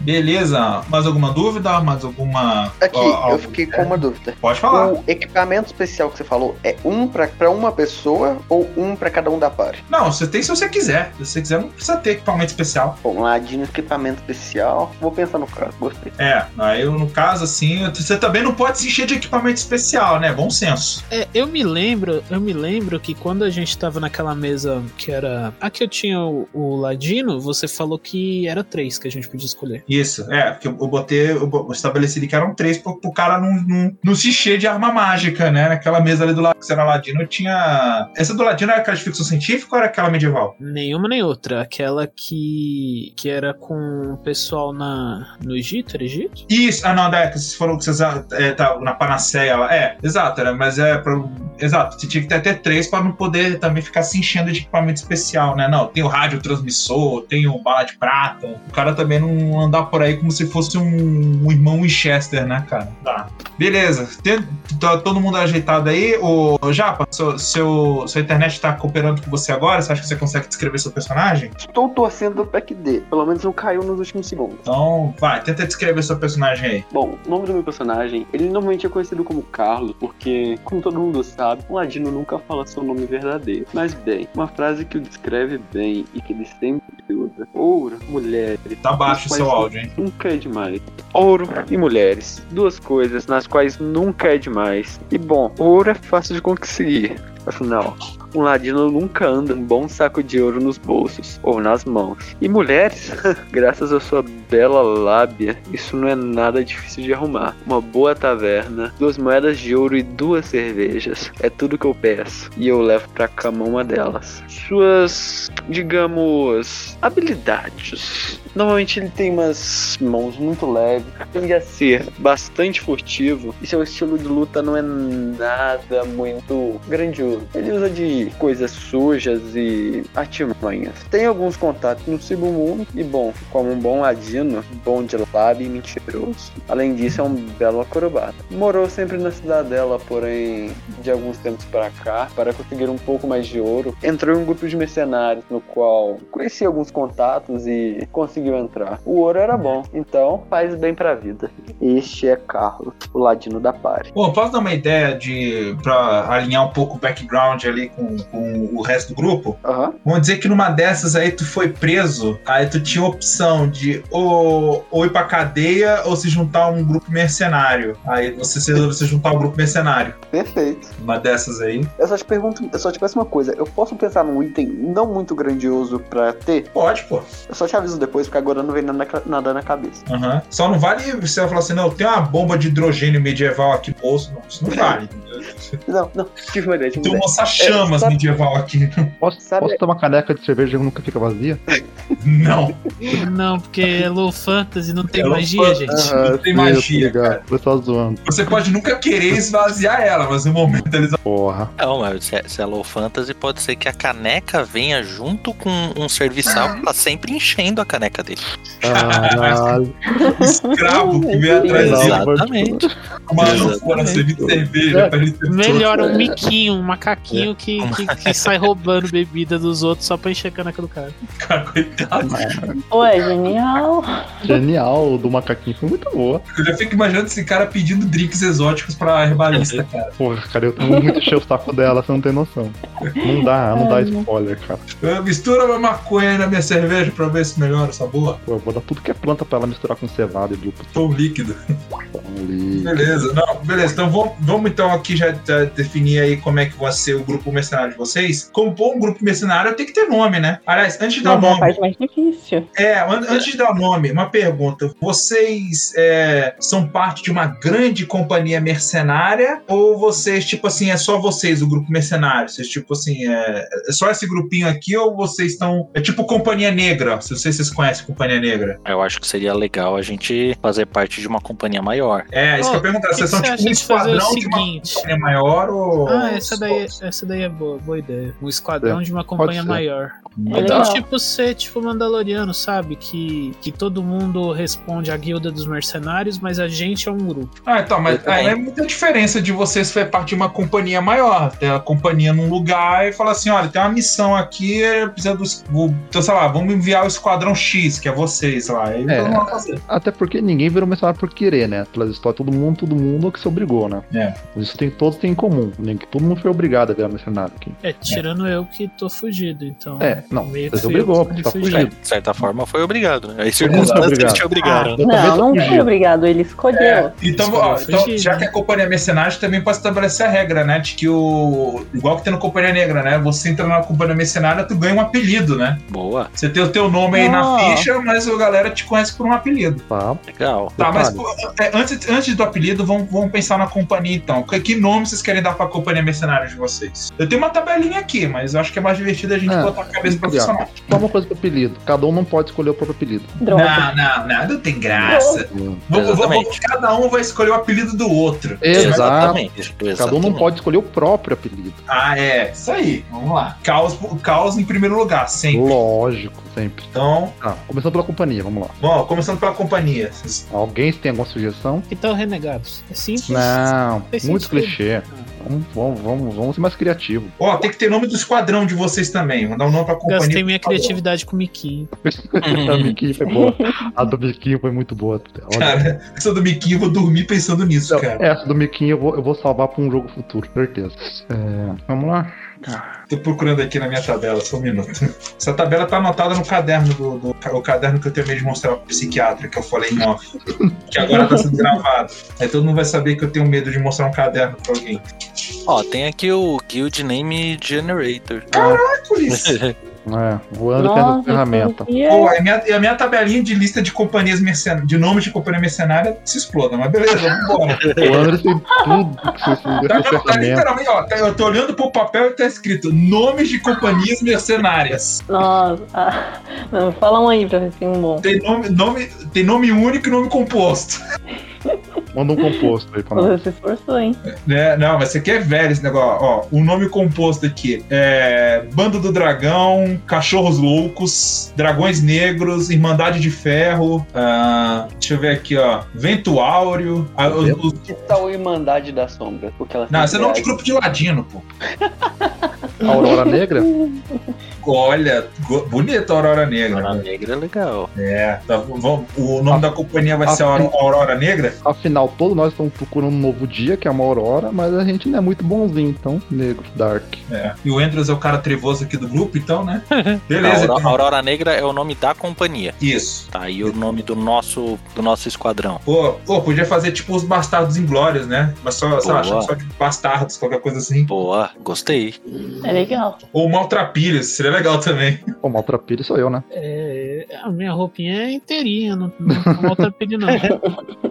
Beleza. Mais alguma dúvida? Mais alguma. Aqui, ó, ó, eu fiquei com uma dúvida. Pode falar. O equipamento especial que você falou é um pra, pra uma pessoa ou um pra cada um da party? Não, você tem se você quiser. Se você quiser, não precisa ter equipamento especial. Bom, ladino equipamento especial. Vou pensar no caso, gostei. É, aí eu, no caso, assim, você também não pode se encher de equipamento especial, né? Bom senso. É, eu me lembro, eu me lembro que quando a gente tava naquela mesa que era. A que eu tinha o, o Ladino, você falou que era três que a gente podia escolher. Isso, é, porque eu eu botei, eu estabeleci ali que eram três pro, pro cara não, não, não se encher de arma mágica, né? Naquela mesa ali do lado que você era ladino, eu tinha. Essa do ladino era aquela de ficção científica ou era aquela medieval? Nenhuma nem outra. Aquela que. que era com o pessoal na, no Egito, era Egito? Isso, ah não, que vocês foram que vocês é, tá, na panaceia lá. É, exato, era, mas é pra, Exato, você tinha que ter até três pra não poder também ficar se enchendo de equipamento especial, né? Não, tem o rádio transmissor, tem o bala de prata. O cara também não andar por aí como se fosse um, um irmão Winchester, né, cara? Tá. Beleza. Tem, tá todo mundo ajeitado aí? Ô, Japa, seu, seu, sua internet tá cooperando com você agora? Você acha que você consegue descrever seu personagem? Estou torcendo pra que dê. Pelo menos não caiu nos últimos segundos. Então, vai, tenta descrever seu personagem aí. Bom, o nome do meu personagem, ele normalmente é conhecido como Carlos, porque, como todo mundo sabe, um ladino nunca fala seu nome verdadeiro. Mas bem, uma frase que o descreve bem e que ele sempre usa: ouro, mulheres. Tá baixo o seu áudio, hein? Nunca é demais. Ouro e mulheres. Duas coisas nas quais nunca é demais. E bom, ouro é fácil de conseguir. Afinal, um ladino nunca anda um bom saco de ouro nos bolsos ou nas mãos. E mulheres, graças à sua bela lábia, isso não é nada difícil de arrumar. Uma boa taverna, duas moedas de ouro e duas cervejas. É tudo que eu peço. E eu levo pra cama uma delas. Suas, digamos, habilidades. Normalmente ele tem umas mãos muito leves, tende a ser bastante furtivo e seu estilo de luta não é nada muito grandioso. Ele usa de coisas sujas e artimanhas. Tem alguns contatos no submundo e, bom, como um bom ladino, bom de lábio e mentiroso. Além disso, é um belo acrobata. Morou sempre na cidadela, porém, de alguns tempos para cá, para conseguir um pouco mais de ouro, entrou em um grupo de mercenários no qual conhecia alguns contatos e conseguiu entrar. O ouro era bom, então faz bem pra vida. Este é Carlos, o ladino da party. Pô, posso dar uma ideia de. pra alinhar um pouco o background ali com, com o resto do grupo? Aham. Vamos dizer que numa dessas aí tu foi preso, aí tu tinha a opção de ou, ou ir pra cadeia ou se juntar a um grupo mercenário. Aí você se resolveu se juntar a um grupo mercenário. Perfeito. Uma dessas aí. Eu só te pergunto, eu só te peço uma coisa. Eu posso pensar num item não muito grandioso pra ter? Pode, pô. Eu só te aviso depois, porque agora não vem nada na, nada na cabeça. Aham. Só não vale você falar assim, não, tem uma bomba de hidrogênio medieval aqui no bolso. Não, isso não vale. Não, não, tive uma ideia, tive Tem uma um lança-chamas sabe- medieval aqui. Posso, Sabe- posso ter uma caneca de cerveja que nunca fica vazia? Não. Não, porque é low fantasy, não tem É magia, fantasy. gente. Não tem magia, Isso, ligado. Eu tô zoando. Você pode nunca querer esvaziar ela, mas no momento eles. Porra. Não, mas se é, se é low fantasy, pode ser que a caneca venha junto com um serviçal que tá sempre enchendo a caneca dele. Caralho. escravo que vem atrás dele Exatamente. uma ânfora servindo de cerveja pra ele ter Melhor um miquinho, um macaquinho que, que, que sai roubando bebida dos outros só pra encher a caneca do cara. Cara, coitado. Ué, genial. Genial, do macaquinho foi muito boa. Eu já fico imaginando esse cara pedindo drinks exóticos pra herbalista, cara. Porra, cara, eu tenho muito encher o saco dela, você não tem noção. Não dá, não dá spoiler, cara. Eu Mistura uma maconha aí na minha cerveja pra ver se melhora o sabor. Pô, eu vou dar tudo que é planta pra ela misturar com cevada e lúpulo. Pão líquido. Ali. Beleza, não, beleza. Então vamos, vamos então aqui já, definir aí como é que vai ser o grupo mercenário de vocês. Como pôr um grupo mercenário tem que ter nome, né? Aliás, antes de dar é a nome, parte mais difícil. É, an- antes de dar o nome, uma pergunta. Vocês é, são parte de uma grande companhia mercenária? Ou vocês, tipo assim, é só vocês, o grupo mercenário? Vocês, tipo assim, é, é só esse grupinho aqui ou vocês estão. É tipo Companhia Negra. Se vocês, vocês conhecem Companhia Negra. Eu acho que seria legal a gente fazer parte de uma companhia maior. É, isso que eu perguntar. que Vocês são tipo um esquadrão de uma companhia maior ou. Ah, essa daí, essa daí é boa, boa ideia. Um esquadrão de uma companhia maior. É Então, tipo, ser tipo Mandaloriano, sabe? Que, que todo mundo responde à guilda dos mercenários, mas a gente é um grupo. Ah, então, mas aí é muita diferença de você ser parte de uma companhia maior. Ter a companhia num lugar e falar assim: olha, tem uma missão aqui, precisa dos. Então, sei lá, vamos enviar o Esquadrão X, que é vocês lá. Aí É. fazer. Até porque ninguém virou mercenário por querer, né? Pelas histórias, todo mundo, todo mundo que se obrigou, né? É. Isso tem, todos têm em comum. Nem que todo mundo foi obrigado a virar mercenário aqui. É, tirando eu que tô fugido, então. É, não, meio você obrigou, que porque tá fugi. fugido. De certa forma, foi obrigado. Né? Mundo circunstâncias obrigado. te obrigaram. Também Não, não foi fugido. obrigado, ele escolheu. É, então, Isso ó, então, já né? que a companhia mercenária também pode estabelecer a regra, né? De que o. Igual que tem no Companhia Negra, né? Você entra na companhia mercenária, tu ganha um apelido, né? Boa, Você tem o teu nome aí na ficha, mas a galera te conhece por um apelido. Tá, legal. Tá, mas Detalhe. pô, é, antes, antes do apelido, vamos, vamos pensar na companhia então. Que, que nome vocês querem dar pra companhia mercenária de vocês? Eu tenho uma tabelinha aqui, mas eu acho que é mais divertido a gente É, botar a cabeça profissional. Só uma coisa pro apelido. Cada um não pode escolher o próprio apelido. Droga. Não, não, não, não tem graça. Vamos- vamos- Exatamente. cada um vai escolher o apelido do outro. Exato. Exatamente. Cada um não exatamente. pode escolher o próprio apelido. Ah, é. Isso aí. Vamos lá. Caos, caos em primeiro lugar, sempre. Lógico, sempre. Então, Tá, começando pela companhia, vamos lá. bom, começando pela companhia. Vocês- Alguém tem alguma sugestão? Tal Renegados? É simples. Não, Faz muito sentido. clichê. Vamos, vamos, vamos, vamos ser mais criativos. Ó, tem que ter nome do esquadrão de vocês também. Vou dar um nome pra companhia. Gastei minha criatividade com o Miquinho. a Miquinho foi boa. A do Miquinho foi muito boa. Olha, Cara, essa do Miquinho, eu vou dormir pensando nisso, Não, cara. essa do Miquinho eu vou, eu vou salvar pra um jogo futuro, certeza. É, vamos lá. Tô procurando aqui na minha tabela, só um minuto. Essa tabela tá anotada no caderno do, do- o caderno que eu terminei de mostrar pro psiquiatra, que eu falei em off. Que agora tá sendo gravado. Aí todo mundo vai saber que eu tenho medo de mostrar um caderno pra alguém. Ó, tem aqui o Guild Name Generator. Ah, isso. É, o André tem essa ferramenta. e Pô, é- a minha, a minha tabelinha de lista de companhias mercenárias, de nomes de companhia mercenária se exploda, mas beleza, vambora. O André tem tudo que você Tá, não, tá ferramenta. literalmente, ó, tá- eu tô olhando pro papel e tá escrito nomes de companhias mercenárias. Nossa. ah, não, fala um aí pra ver se tem um bom. Tem nome, nome, tem nome único e nome composto. Manda um composto aí pra nós. Você se esforçou, hein? Né? Não, mas você aqui é velho esse negócio. Ó, o nome composto aqui é Bando do Dragão, Cachorros Loucos, Dragões Negros, Irmandade de Ferro. ah, deixa eu ver aqui, ó. Vento Áureo. ah, os- os- Que tal Irmandade da Sombra? Porque ela não, esse é sempre nome de grupo de ladino, pô. Aurora Negra? Olha, bonita a Aurora Negra. Aurora Negra é legal. É, tá, vamos- o nome da companhia vai ser a Auro- Aurora Negra? Afinal, todos nós estamos procurando um novo dia, que é uma aurora, mas a gente não é muito bonzinho, então, negro, dark. É. E o Andrews é o cara trevoso aqui do grupo, então, né? Beleza, Aurora, então. Aurora Negra é o nome da companhia. Isso. Tá aí o nome do nosso, do nosso esquadrão. Pô, pô, podia fazer tipo os bastardos inglórios, né? Mas só, sei lá, Boa. só de bastardos, qualquer coisa assim. Boa, gostei. É legal. Ou maltrapilhos, seria legal também. O maltrapilho sou eu, né? É, a minha roupinha é inteirinha, não, não maltrapilho, não.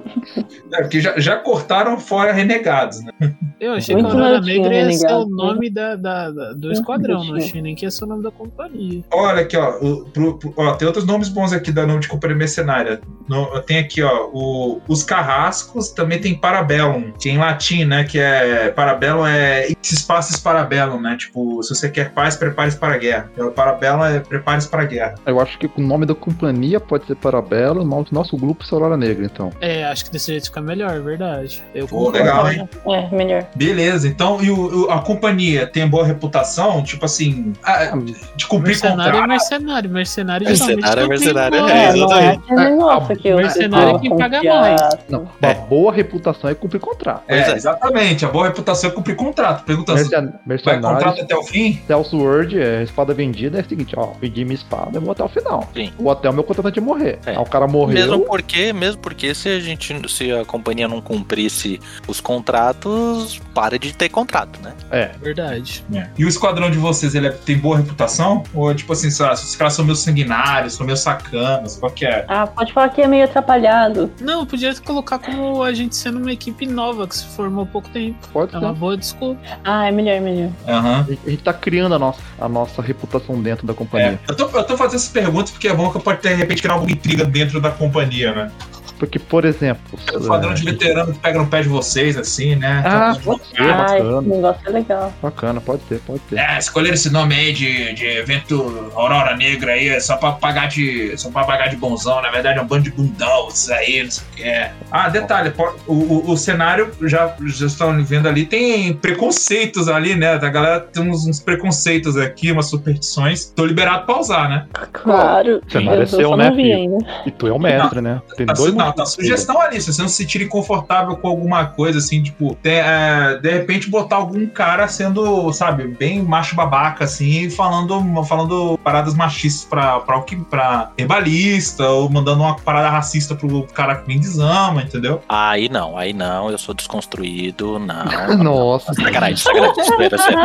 É, porque já, já cortaram fora renegados, né? Eu achei Muito que a Aurora Negra ia ser o renegado. nome da, da- da- do esquadrão, não achei nem que ia ser o nome da companhia. Olha aqui, ó, o- pro- pro- ó, Tem outros nomes bons aqui da nome de companhia mercenária. No- tem aqui, ó, o- os carrascos, também tem Parabellum, que é em latim, né? Que é. Parabellum é espaços Parabellum, né? Tipo, se você quer paz, prepare-se para a guerra. Então, Parabellum é prepare-se para a guerra. Eu acho que o nome da companhia pode ser Parabelo, o nome do nosso grupo é Aurora Negra, então. É, acho que desse jeito fica melhor, é verdade. Eu Pô, legal, hein? É, melhor. Beleza, então, e o- o- a companhia tem boa reputação, tipo assim, a- de cumprir Mercenário é contrato. mercenário, mercenário Mercenário é mercenário, é, É, não é eu Mercenário eu que paga mais. Não, uma boa reputação é cumprir contrato. É, é. exatamente, a boa reputação é cumprir contrato. Pergunta assim, Mercen- vai contrato até o fim? Celso Word, é, espada vendida é o seguinte, ó, pedi minha espada, eu vou até o final. Sim. Ou até o meu contratante de morrer. É. Aí o cara morreu, Mesmo porque, mesmo porque se a gente, se a companhia não cumprisse os contratos, para de ter contrato, né? é, Verdade. E o esquadrão de vocês, ele é- tem boa reputação? Ou tipo assim, sei lá, se os caras são meio sanguinários, são meio sacanas, qual que é? Ah, pode falar que é meio atrapalhado. Não, podia colocar como a gente sendo uma equipe nova que se formou há pouco tempo. pode É ser. uma boa desculpa. Ah, é melhor, é melhor. Aham. A gente tá criando a nossa, a nossa reputação dentro da É, companhia. eu, tô, eu tô fazendo essas perguntas porque é bom que eu pode, de repente, criar alguma intriga dentro da companhia, né? Porque, por exemplo. É o esquadrão é, de veterano que pega no pé de vocês, assim, né? Ah, Então, pode ser, Ah, esse bacana. negócio é legal. Bacana, pode ter, pode ter. É, escolher esse nome aí de, de evento Aurora Negra aí é só pra pagar de. Só pra pagar de bonzão, na verdade é um bando de bundão, isso aí, não sei o que é. Ah, detalhe, o, o, o cenário já, já estão vendo ali, tem preconceitos ali, né? Da galera tem uns, uns preconceitos aqui, umas superstições. Tô liberado pra usar, né? Claro. O cenário é seu, né, não vi filho? ainda. E tu é o mestre, né? Tem Tá, dois su- não, tá sugestão ali, se você não se sentir inconfortável com alguma coisa, assim, tipo, tem, é, de repente botar algum cara sendo, sabe, bem macho babaca, assim, falando, falando paradas machistas pra, pra, o que- pra herbalista, ou mandando uma parada racista pro cara que vem desama, entendeu? Aí não, aí não, eu sou desconstruído, não. Nossa, Sacanagem, sacanagem, zoeira, sério.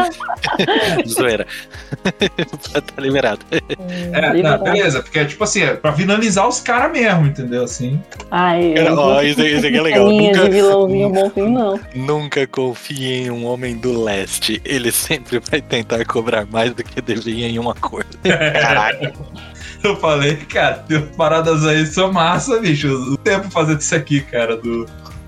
zoeira. tá liberado. É, não, beleza, porque é tipo assim, é pra finalizar os caras mesmo, entendeu? Assim. Ai, Cara, eu ó, isso, isso aqui é legal. Nunca, de vilãozinho bonzinho, não. nunca confie em um homem do leste. Ele sempre vai tentar cobrar mais do que devia em uma coisa. Caraca. Eu falei, cara, paradas aí são massa, bicho. O tempo fazendo isso aqui, cara, do.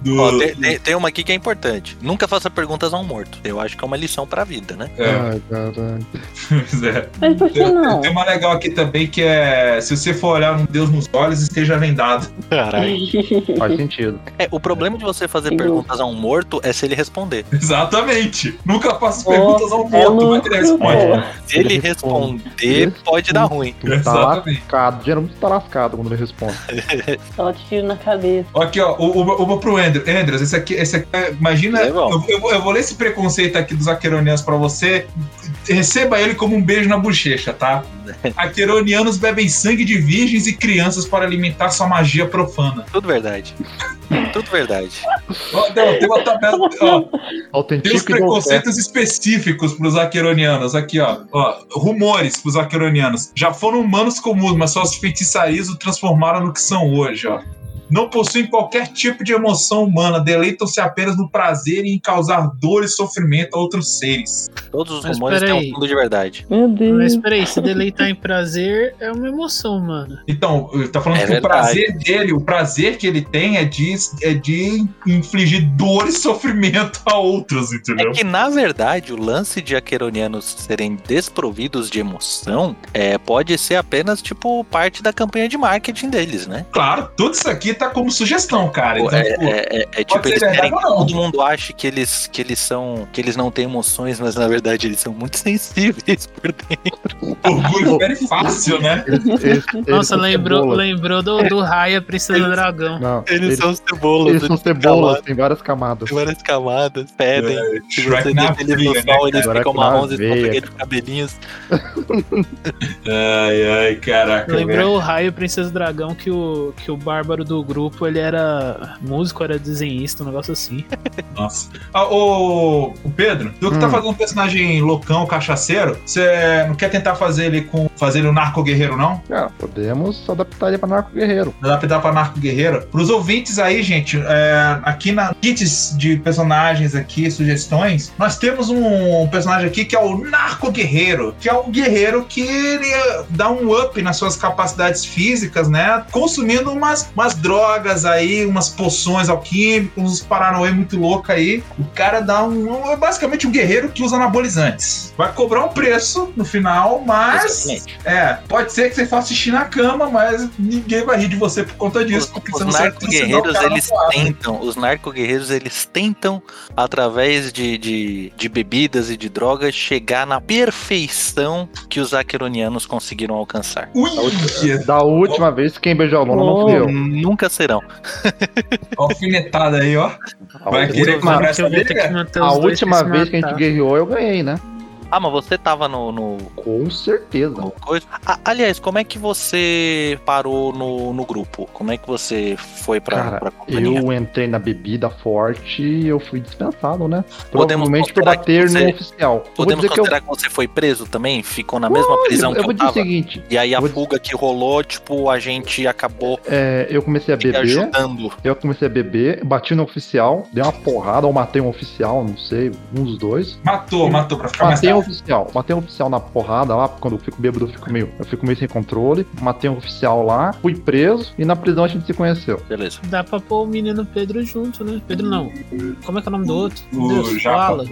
Do Ó, tem, tem- tem uma aqui que é importante. Nunca faça perguntas a um morto. Eu acho que é uma lição pra vida, né? é, ai, caralho. pois é. Mas por que Tem- não? Tem uma legal aqui também que é: se você for olhar um Deus nos olhos, esteja vendado. Caralho. Faz sentido. É, o problema de você fazer Sim. perguntas a um morto é se ele responder. Exatamente. Nunca faça Pô, perguntas ao é morto, mas ele responde. pô. Se ele Ele responde. responder, pode dar ruim. Tu tá Exatamente. lascado. Geralmente tá lascado quando ele responde. Só tiro na cabeça. Aqui, ó, o- uma pro Andrew. Andrews, esse aqui, esse aqui é- imagina. É eu, eu vou- eu vou ler esse preconceito aqui dos aqueronianos pra você. Receba ele como um beijo na bochecha, tá? Aqueronianos bebem sangue de virgens e crianças para alimentar sua magia profana. Tudo verdade. Tudo verdade. Ó, não, tem uma tabela. Ó, tem os e preconceitos específicos pros aqueronianos. Aqui, ó. ó rumores pros aqueronianos. Já foram humanos comuns, mas suas feitiçarias o transformaram no que são hoje, ó. Não possuem qualquer tipo de emoção humana, deleitam-se apenas no prazer e em causar dor e sofrimento a outros seres. Todos os Mas rumores têm um fundo de verdade. Meu Deus. Mas peraí, se deleitar em prazer é uma emoção, mano. Então, eu tá falando É que verdade. o prazer dele, o prazer que ele tem é de, é de infligir dor e sofrimento a outros, entendeu? É que, na verdade, o lance de aqueronianos serem desprovidos de emoção é, pode ser apenas, tipo, parte da campanha de marketing deles, né? Claro, tudo isso aqui tá como sugestão, cara. Então, é, tipo, é- é- é tipo, eles querem que todo mundo ache que eles, que eles são. que eles não têm emoções, mas na verdade eles são muito sensíveis por dentro. orgulho é fácil, né? Eles- eles- eles Nossa, lembrou, lembrou do, do Raya Princesa do Dragão. Não, Eles, eles, são cebolas. eles são cebolas, tem várias camadas. Tem várias camadas, pedem. É, Se você na deixa eles veia, no né, sol, eles ficam marrons e ficam de cabelinhos. Ai, ai, caraca. Lembrou o Raio Princesa do Dragão que o, que o bárbaro do grupo ele era músico, era desenhista, um negócio assim. Nossa. Ah, ô, o Pedro, tu que tá Hum. fazendo um personagem loucão, cachaceiro, você não quer tentar fazer ele com. fazer ele um narco-guerreiro, não? Ah, podemos adaptar ele pra narco guerreiro. Adaptar pra narco-guerreiro. Pros ouvintes aí, gente, é, aqui na kits de personagens aqui, sugestões, nós temos um personagem aqui que é o narco-guerreiro, que é um guerreiro que ele dá um up nas suas capacidades físicas, né? Consumindo umas, umas drogas aí, umas poções alquímicas, uns paranauê muito louco aí. O cara dá um. É basicamente um guerreiro que usa anabolizantes. Vai cobrar um preço no final, mas. Exatamente. É, pode ser que você faça xixi na cama, mas ninguém vai rir de você por conta disso, Os, porque os você não sabe transformar o narco-guerreiros, cara na eles tentam, os narco-guerreiros, eles tentam, através de, de, de bebidas e de drogas, chegar na perfeição que os aqueronianos conseguiram alcançar. Ui, Da última vez, quem beijou a Luna não fui eu. Nunca serão. alfinetada aí, ó. A Vai querer última, Que a última vez que a gente matar. guerreou, eu ganhei, né? Ah, mas você tava no, no, Com certeza. no coisa. Ah, aliás, como é que você parou no, no grupo? Como é que você foi pra, Cara, pra companhia? Eu entrei na bebida forte e eu fui dispensado, né? Podemos Provavelmente por considerar que bater você- no oficial. Eu Podemos dizer que eu, considerar que, você foi preso também? Ficou na mesma prisão eu que vou eu dizer o tava? seguinte: E aí a fuga que rolou, tipo, a gente acabou é, eu comecei a beber, ajudando. eu comecei a beber, bati no oficial, dei uma porrada ou matei um oficial, não sei, um dos dois. Matou, matou, pra ficar mais Matei um oficial, matei um oficial na porrada lá, quando eu fico bêbado eu fico meio, eu fico meio sem controle. Matei um oficial lá, fui preso e na prisão a gente se conheceu. Beleza. Dá pra pôr o menino Pedro junto, né? Pedro não. Como é que é o nome do outro? O Deus, Japa.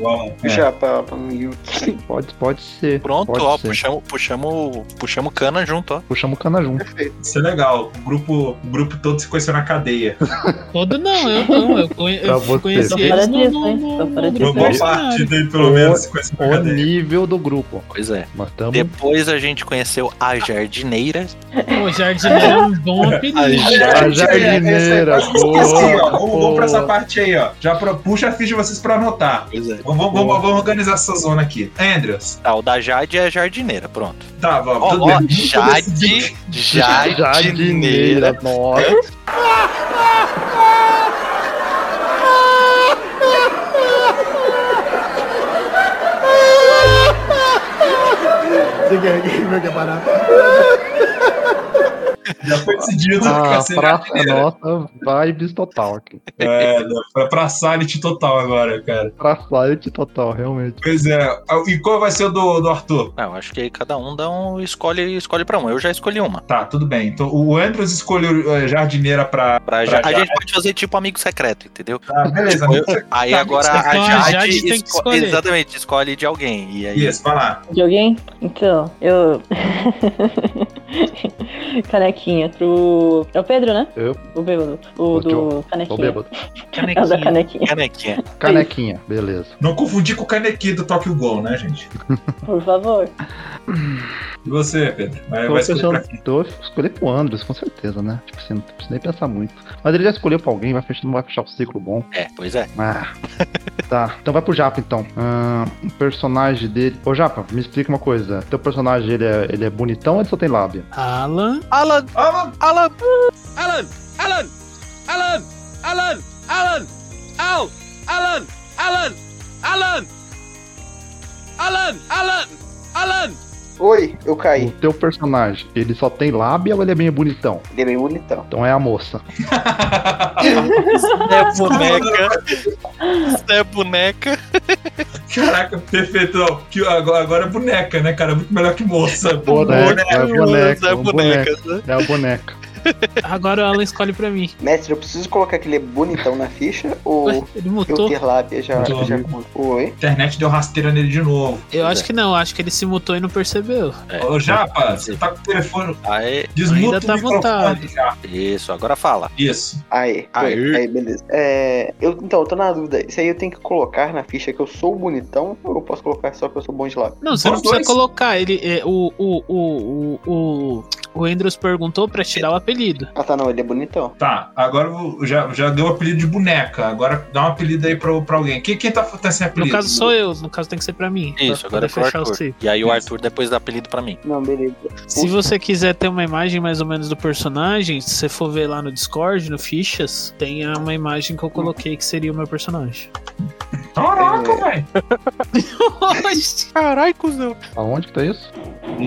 É. Um Yuki. Pode, pode ser. Pronto, pode ó, ser. puxamos, puxamos, puxamos cana junto, ó. Puxamos o cana junto. Isso é legal. O grupo, o grupo todo se conheceu na cadeia. Todo não, eu não. Eu, conhe, eu conheci eles para no, no, no, no para grupo Uma boa disso. mercenário. parte daí, pelo menos, se conheceu na O cadeia. Nível do grupo. Pois é. Estamos. Depois a gente conheceu a jardineira. Pô, jardineiro é um bom apelido. A jardineira, Esqueci, ó. Vamos, vamos pra essa parte aí, ó. Já pro- puxa a ficha de vocês pra anotar. Pois é. Vamos, vamos, vamos organizar essa zona aqui. Andrews. Tá, o da Jade é jardineira, pronto. Tá, vamos. Ó, ó, Jade, decidir. jardineira. Nossa. Você quer quem vai parar? Já foi decidido que vai A ser praça jardineira. nossa, vibes total aqui. É, não, foi pra Silent total agora, cara. Pra site total, realmente. Pois é. Ah, E qual vai ser o do, do Arthur? Ah, eu acho que aí cada um dá um. escolhe, escolhe pra um. Eu já escolhi uma. Tá, tudo bem. Então, o Andrews escolheu eh, jardineira pra. Pra Pra a Jade. gente pode fazer tipo amigo secreto, entendeu? Ah, beleza. Eu- Aí Tá, agora a Então a Jade, Jade tem que esco- escolher. Exatamente, escolhe de alguém. E aí. Isso, vai lá. De alguém? Então, eu. Canequinha pro. É o Pedro, né? Eu. O bêbado. O Ô, do canequinha. bêbado. É o da canequinha, Canequinha. Canequinha, beleza. Não confundir com o canequinho do Tokyo Gol, né, gente? por favor. E você, Pedro? Vai, Tô vai escolher pra quem? tô escolher pro Andres, com certeza, né? Tipo assim, não precisa nem pensar muito. Mas ele já escolheu pra alguém, vai fechar, não vai fechar o ciclo bom. É, pois é. Ah. tá, então vai pro Japa então. Ah, o personagem dele. Ô Japa, me explica uma coisa. Teu personagem ele é, ele é bonitão ou ele só tem lábia? Alan. Alan, Alan, Alan, Alan! Alan! Alan! Alan! Alan! Al! Alan! Alan! Alan! Alan! Alan! Alan! Oi, eu caí. O teu personagem, ele só tem lábia ou ele é bem bonitão? Ele é bem bonitão. Então é a moça. É boneca. Isso é boneca. Caraca, perfeito. Agora, agora é boneca, né, cara? Muito melhor que moça. Boneca, é a boneca. É é a boneca, boneca. É a boneca. Agora o Alan escolhe pra mim. Mestre, eu preciso colocar que ele é bonitão na ficha ou Ué, ele eu mutou? ter lábia já, Mutou. já? Oi? internet deu rasteira nele de novo. Eu acho que não, acho que ele se mutou e não percebeu. Ô, Japa, você tá com o telefone. Aê, Desmuta Ainda tá o microfone, já. isso, agora fala. Isso. Aí, Aê. foi. Aí, beleza. É, eu, então, eu tô na dúvida. Isso aí eu tenho que colocar na ficha que eu sou bonitão ou eu posso colocar só que eu sou bom de lábia? Não, você Os não precisa dois. colocar. Ele, é, o, o, o, o, o, o Andrews perguntou pra te dar o apelido. Ah, tá, não, ele é bonitão. Tá, agora eu já, já deu o apelido de boneca. Agora dá um apelido aí pra, pra alguém. Quem, quem tá, tá sem No apelido? caso sou eu, no caso tem que ser pra mim. Isso, pra agora é fechar o Arthur. ciclo. E aí o Arthur depois dá apelido pra mim. Não, beleza. Se você quiser ter uma imagem mais ou menos do personagem, se você for ver lá no Discord, no Fichas, tem uma imagem que eu coloquei que seria o meu personagem. Caraca, É. velho. Caralho, cuzão. Aonde que tá isso?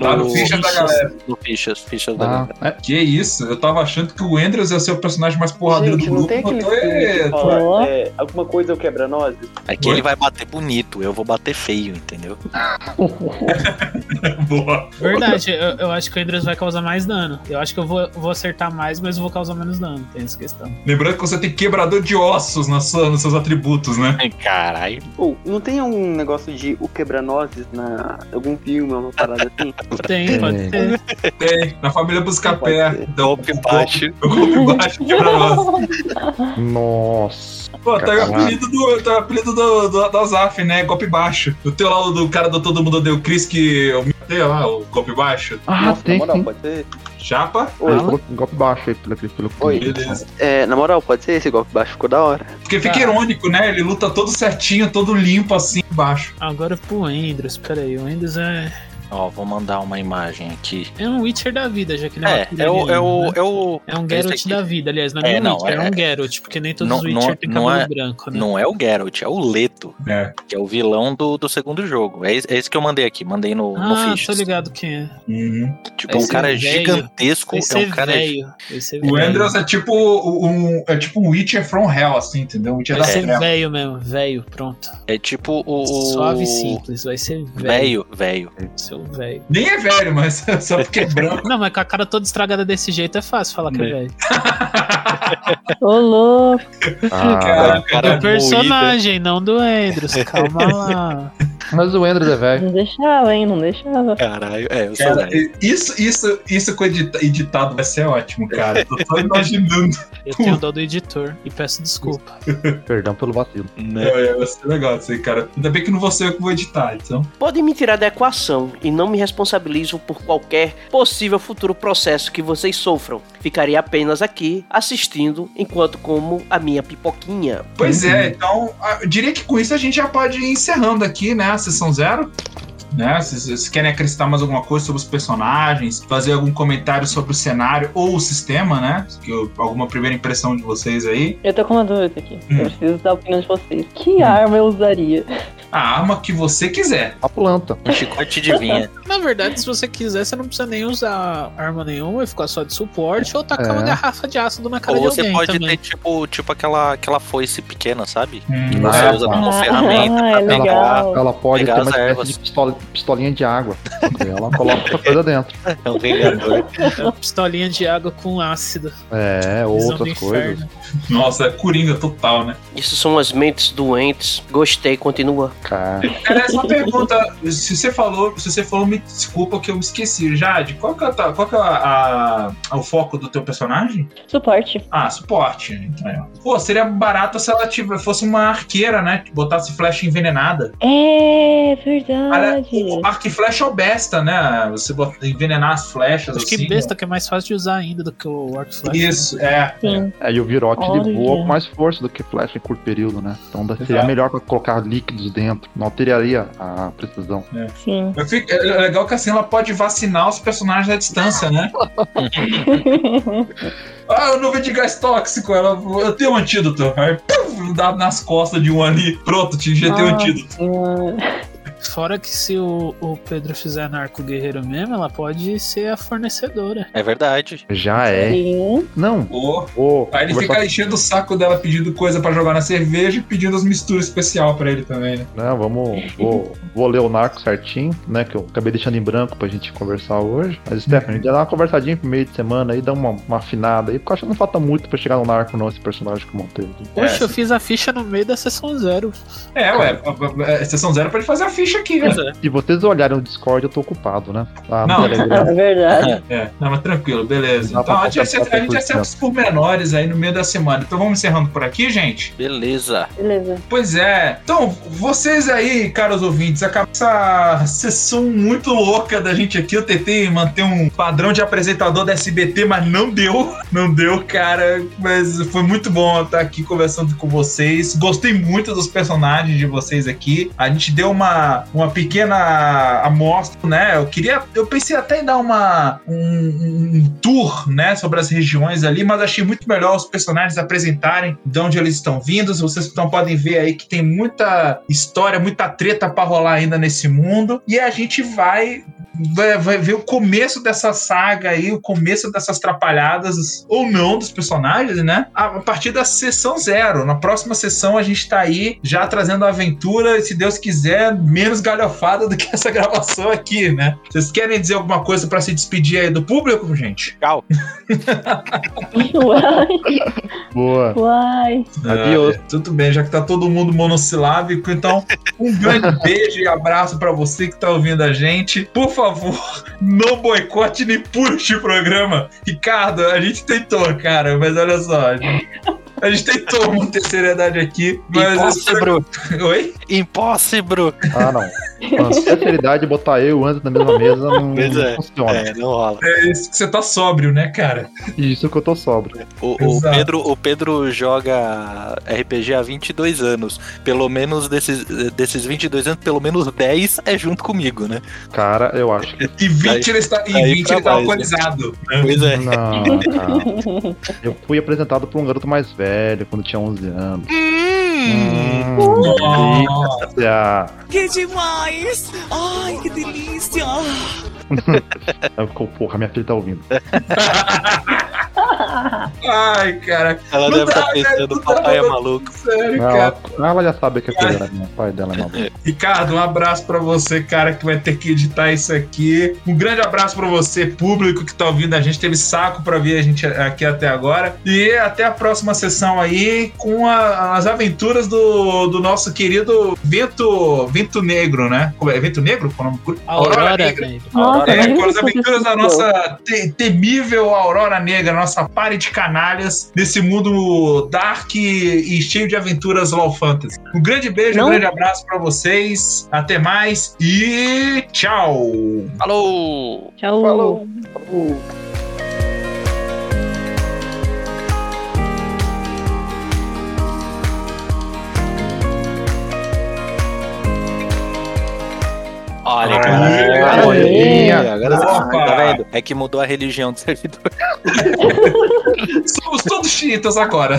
Tá no ficha da galera. No fichas, fichas da Ah, galera. é. Que isso? Eu tava achando que o Andrews ia ser o personagem mais porradeiro Gente, do não grupo. tem aquele é- fala é, alguma coisa é o quebra-nozes? É que Oi? ele vai bater bonito, eu vou bater feio, entendeu? Boa. Verdade, eu, eu acho que o Andrews vai causar mais dano. Eu acho que eu vou, vou acertar mais, mas eu vou causar menos dano. Tem essa questão. Lembrando que você tem quebrador de ossos na sua- nos seus atributos, né? Ai, Caralho. Ou, não tem um negócio de o quebra-nozes na algum filme, uma parada assim? Tem, pode ter. Tem. Na família Buscapé. Golpe baixo. O golpe baixo quebra ossos. Nossa. Pô, tá aí o apelido do, tá o apelido do, do, da Zaf, né? Golpe baixo. O teu lá, do cara do Todo Mundo Deu Chris, que eu me matei lá, o golpe baixo. Ah, Nossa, tem na moral, sim. pode ser? Chapa. Oi. Colocou um golpe baixo aí pelo, pelo Oi. Beleza. É, na moral, pode ser esse golpe baixo, ficou da hora. Porque fica irônico, né? Ele luta todo certinho, todo limpo assim embaixo. Agora pro Andrews, peraí, o Andrews é, Ó, vou mandar uma imagem aqui. é um Witcher da vida, já que ele é, É, é o. É o, né? é o, É um Geralt aqui. da vida, aliás, não é, É, um não, Witcher, é, é- um Geralt, porque nem todos não- os Witcher não- têm não cabelo é- branco, né? Não é o Geralt, é o Leto, É. que é o vilão do, do segundo jogo. É, esse- é esse que eu mandei aqui, mandei no, no Ah, tô ligado quem é. Uhum. Tipo, Esse um cara gigantesco. Esse É é um cara. é O. Andrews é tipo um, é tipo um Witcher from Hell, assim, entendeu? Um Witcher Vai da ser velho mesmo, velho, pronto. É tipo o. o- Suave e simples, vai ser velho. Velho, velho. Seu velho. Nem é velho, mas só porque é branco. Não, mas com a cara toda estragada desse jeito é fácil falar que é É. velho. Ô, louco. Ah, Cara, cara Do personagem, não do Andrews. Calma lá. mas o Andrews é velho. Não deixava, hein? Não deixava. Caralho, é, eu sou Cara, velho. isso, isso, isso com edita- editado vai ser ótimo, cara. Tô só imaginando. Eu tenho dó do editor e peço desculpa. Perdão pelo vacilo. Né? É, vai ser legal isso aí, cara. Ainda bem que não vou ser eu que vou editar, então. Podem me tirar da equação e não me responsabilizo por qualquer possível futuro processo que vocês sofram. Ficaria apenas aqui assistindo enquanto como a minha pipoquinha. Pois Uhum. é, então, eu diria que com isso a gente já pode ir encerrando aqui, né, a sessão zero. Né? Se vocês querem acrescentar mais alguma coisa sobre os personagens, fazer algum comentário sobre o cenário ou o sistema, né? Que eu- alguma primeira impressão de vocês aí. Eu tô com uma dúvida aqui. Hum. Eu preciso da opinião de vocês. Que arma eu usaria? A arma que você quiser. A planta. Um chicote de vinha. Na verdade, se você quiser, você não precisa nem usar arma nenhuma e ficar só de suporte ou tacar É. uma garrafa de ácido na cara Ou de você alguém pode também. ter, tipo, tipo aquela, aquela foice pequena, sabe? Hum, Que você Ah, usa tá. como Ah, ferramenta é pra legal. pegar. Ela pode Pegar ter uma ervas. de pistola- pistolinha de água. Ela coloca outra coisa dentro. É um vingador. É uma pistolinha de água com ácido. É, Visão outras coisas. Nossa, é coringa total, né? Isso são as mentes doentes. Gostei, continua. Cara, Cara, essa pergunta, se você falou, se você falou, me desculpa que eu me esqueci. Jade, qual que é, a qual que é a- a- o foco do teu personagem? Suporte. Ah, suporte. Então, é. Pô, seria barato se ela tivesse, fosse uma arqueira, né? Botasse flecha envenenada. É verdade. o arco e flecha é o besta, né? Você bota- envenenar as flechas Acho assim. que besta que é mais fácil de usar ainda do que o Arc Flash. Isso, é. Sim. é, e o Virote ele Olha. voa com mais força do que flecha em curto período, né? Então seria Exato. melhor pra colocar líquidos dentro. Não alteraria a precisão. Sim. Eu fico- é legal que assim ela pode vacinar os personagens à distância, né? Ah, eu não vi de gás tóxico. Ela, eu tenho um antídoto. Aí, pum, dá nas costas de um ali. Pronto, te injetei um Nossa antídoto. senhora. Fora que se o, o Pedro fizer narco guerreiro mesmo, ela pode ser a fornecedora. É verdade. Já é. Sim. Não. Ô, Aí ele fica enchendo o saco dela pedindo coisa pra jogar na cerveja e pedindo as misturas especial pra ele também, né? Não, vamos. Vou, vou ler o narco certinho, né? Que eu acabei deixando em branco pra gente conversar hoje. Mas, Stephanie, a gente dá uma conversadinha pro meio de semana aí, dá uma, uma afinada aí, porque eu acho que não falta muito pra chegar no narco, não, esse personagem que eu montei. Poxa, eu fiz a ficha no meio da sessão zero. É, ué, a, a, a sessão zero pode fazer a ficha aqui, né? Se vocês olharem o Discord, eu tô ocupado, né? Lá no Não. Telegram. É verdade. É, não, mas tranquilo, beleza. Então a gente, acerta, a gente acerta os pormenores aí no meio da semana. Então vamos encerrando por aqui, gente? Beleza. Beleza. Pois é. Então, vocês aí, caros ouvintes, acabou essa sessão muito louca da gente aqui. Eu tentei manter um padrão de apresentador da SBT, mas não deu. Não deu, cara. Mas foi muito bom estar aqui conversando com vocês. Gostei muito dos personagens de vocês aqui. A gente deu uma, uma pequena amostra, né? Eu queria. Eu pensei até em dar uma, um, um tour, né, sobre as regiões ali, mas achei muito melhor os personagens apresentarem de onde eles estão vindo. Vocês então podem ver aí que tem muita história, muita treta pra rolar ainda nesse mundo. E a gente vai vai, ver o começo dessa saga aí, o começo dessas trapalhadas, ou não, dos personagens, né? A, partir da sessão zero. Na próxima sessão a gente tá aí já trazendo a aventura, se Deus quiser, menos galhofada do que essa gravação aqui, né? Vocês querem dizer alguma coisa pra se despedir aí do público, gente? Tchau. Uai. Boa. Uai. Adiós. Ah, tudo bem, já que tá todo mundo monossilábico, então um grande beijo e abraço pra você que tá ouvindo a gente. Por favor, não boicote nem puxe o programa. Ricardo, a gente tentou, cara, mas olha só. A gente, tentou manter seriedade aqui, mas. Impossible. Oi? Impossible. Ah, não. Manter a seriedade e botar eu antes na mesma mesa não, é. funciona. É, não rola. É isso que você tá sóbrio, né, cara? Isso que eu tô sóbrio. O, o. Pedro, o Pedro joga RPG há 22 anos. Pelo menos desses, desses 22 anos, pelo menos 10 é junto comigo, né? Cara, eu acho que. E 20 ele está, e aí 20 pra ele tá né? alcoolizado. né? Pois é. Não. Eu fui apresentado por um garoto mais velho quando tinha 11 anos. Hum, Nossa. delícia. Que demais! Ai, que delícia! Aí ficou, porra, minha filha tá ouvindo. Ai, cara. Ela Não deve estar velho, pensando, não dá, papai é maluco. Sério, cara. Ela, ela já sabe que aquele era meu pai dela é maluco. Ricardo, um abraço pra você, cara, que vai ter que editar isso aqui. Um grande abraço pra você, público que tá ouvindo a gente. Teve saco pra ver a gente aqui até agora. E até a próxima sessão aí com a- as aventuras do, do nosso querido Vento, Vento Negro, né? Como é? Vento Negro? Qual é o nome? Aurora. Nossa, É, imagina com as aventuras da nossa te- temível Aurora Negra, nossa pare de canalhas nesse mundo dark e cheio de aventuras low fantasy. Um grande beijo, um Não. grande abraço pra vocês. Até mais e tchau. Falou! Tchau. Falou. Olha, Aê, cara. Aê. Agora você tá vendo? É que mudou a religião do servidor. Somos todos chiitas agora.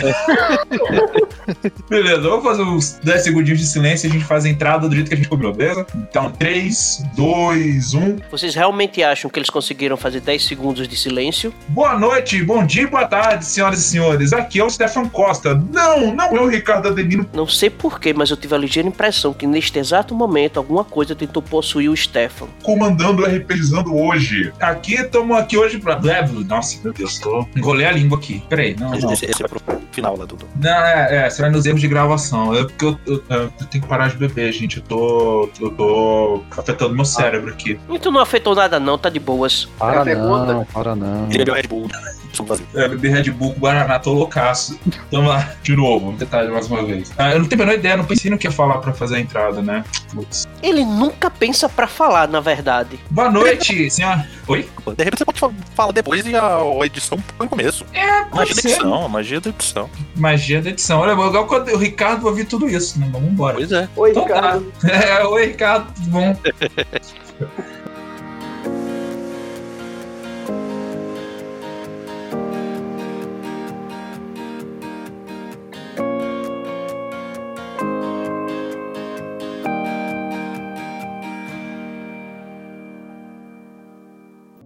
beleza, vamos fazer uns 10 segundinhos de silêncio e a gente faz a entrada do jeito que a gente cobrou, beleza? Então, 3, 2, 1. Vocês realmente acham que eles conseguiram fazer 10 segundos de silêncio? Boa noite, bom dia e boa tarde, senhoras e senhores. Aqui é o Stefan Costa. Não, não é o Ricardo Adelino. Não sei porquê, mas eu tive a ligeira impressão que neste exato momento alguma coisa tentou possuir o Stefan. Comandando o RPGizando hoje. Aqui, estamos aqui hoje pra. Nossa, meu Deus, tô. Enrolei a língua aqui. Peraí, não, não. Esse, esse é pro final lá, Dudu. Não, é, é, será nos erros de gravação. É porque eu, eu- eu tenho que parar de beber, gente. Eu tô. Eu tô afetando meu cérebro aqui. Então não afetou nada não, tá de boas. Para pergunta. não, para não. Ele bebeu Red Bull. É, beber Red Bull com Guaraná, tô loucaço. Vamos lá, de novo, vamos tentar mais uma vez. Ah, eu não tenho a menor ideia, não pensei no que ia falar pra fazer a entrada, né? Putz. Ele nunca pensa pra falar, na verdade. Boa noite, senhora. Oi? De repente você pode fa- falar depois e a, a edição põe no começo. É, Magia pode da ser. edição, magia da edição. Magia da edição. Olha, legal quando o Ricardo vai ouvir tudo isso, né? Vamos embora. Pois é. Oi, Então tá. Ricardo. É, oi, Ricardo, tudo bom?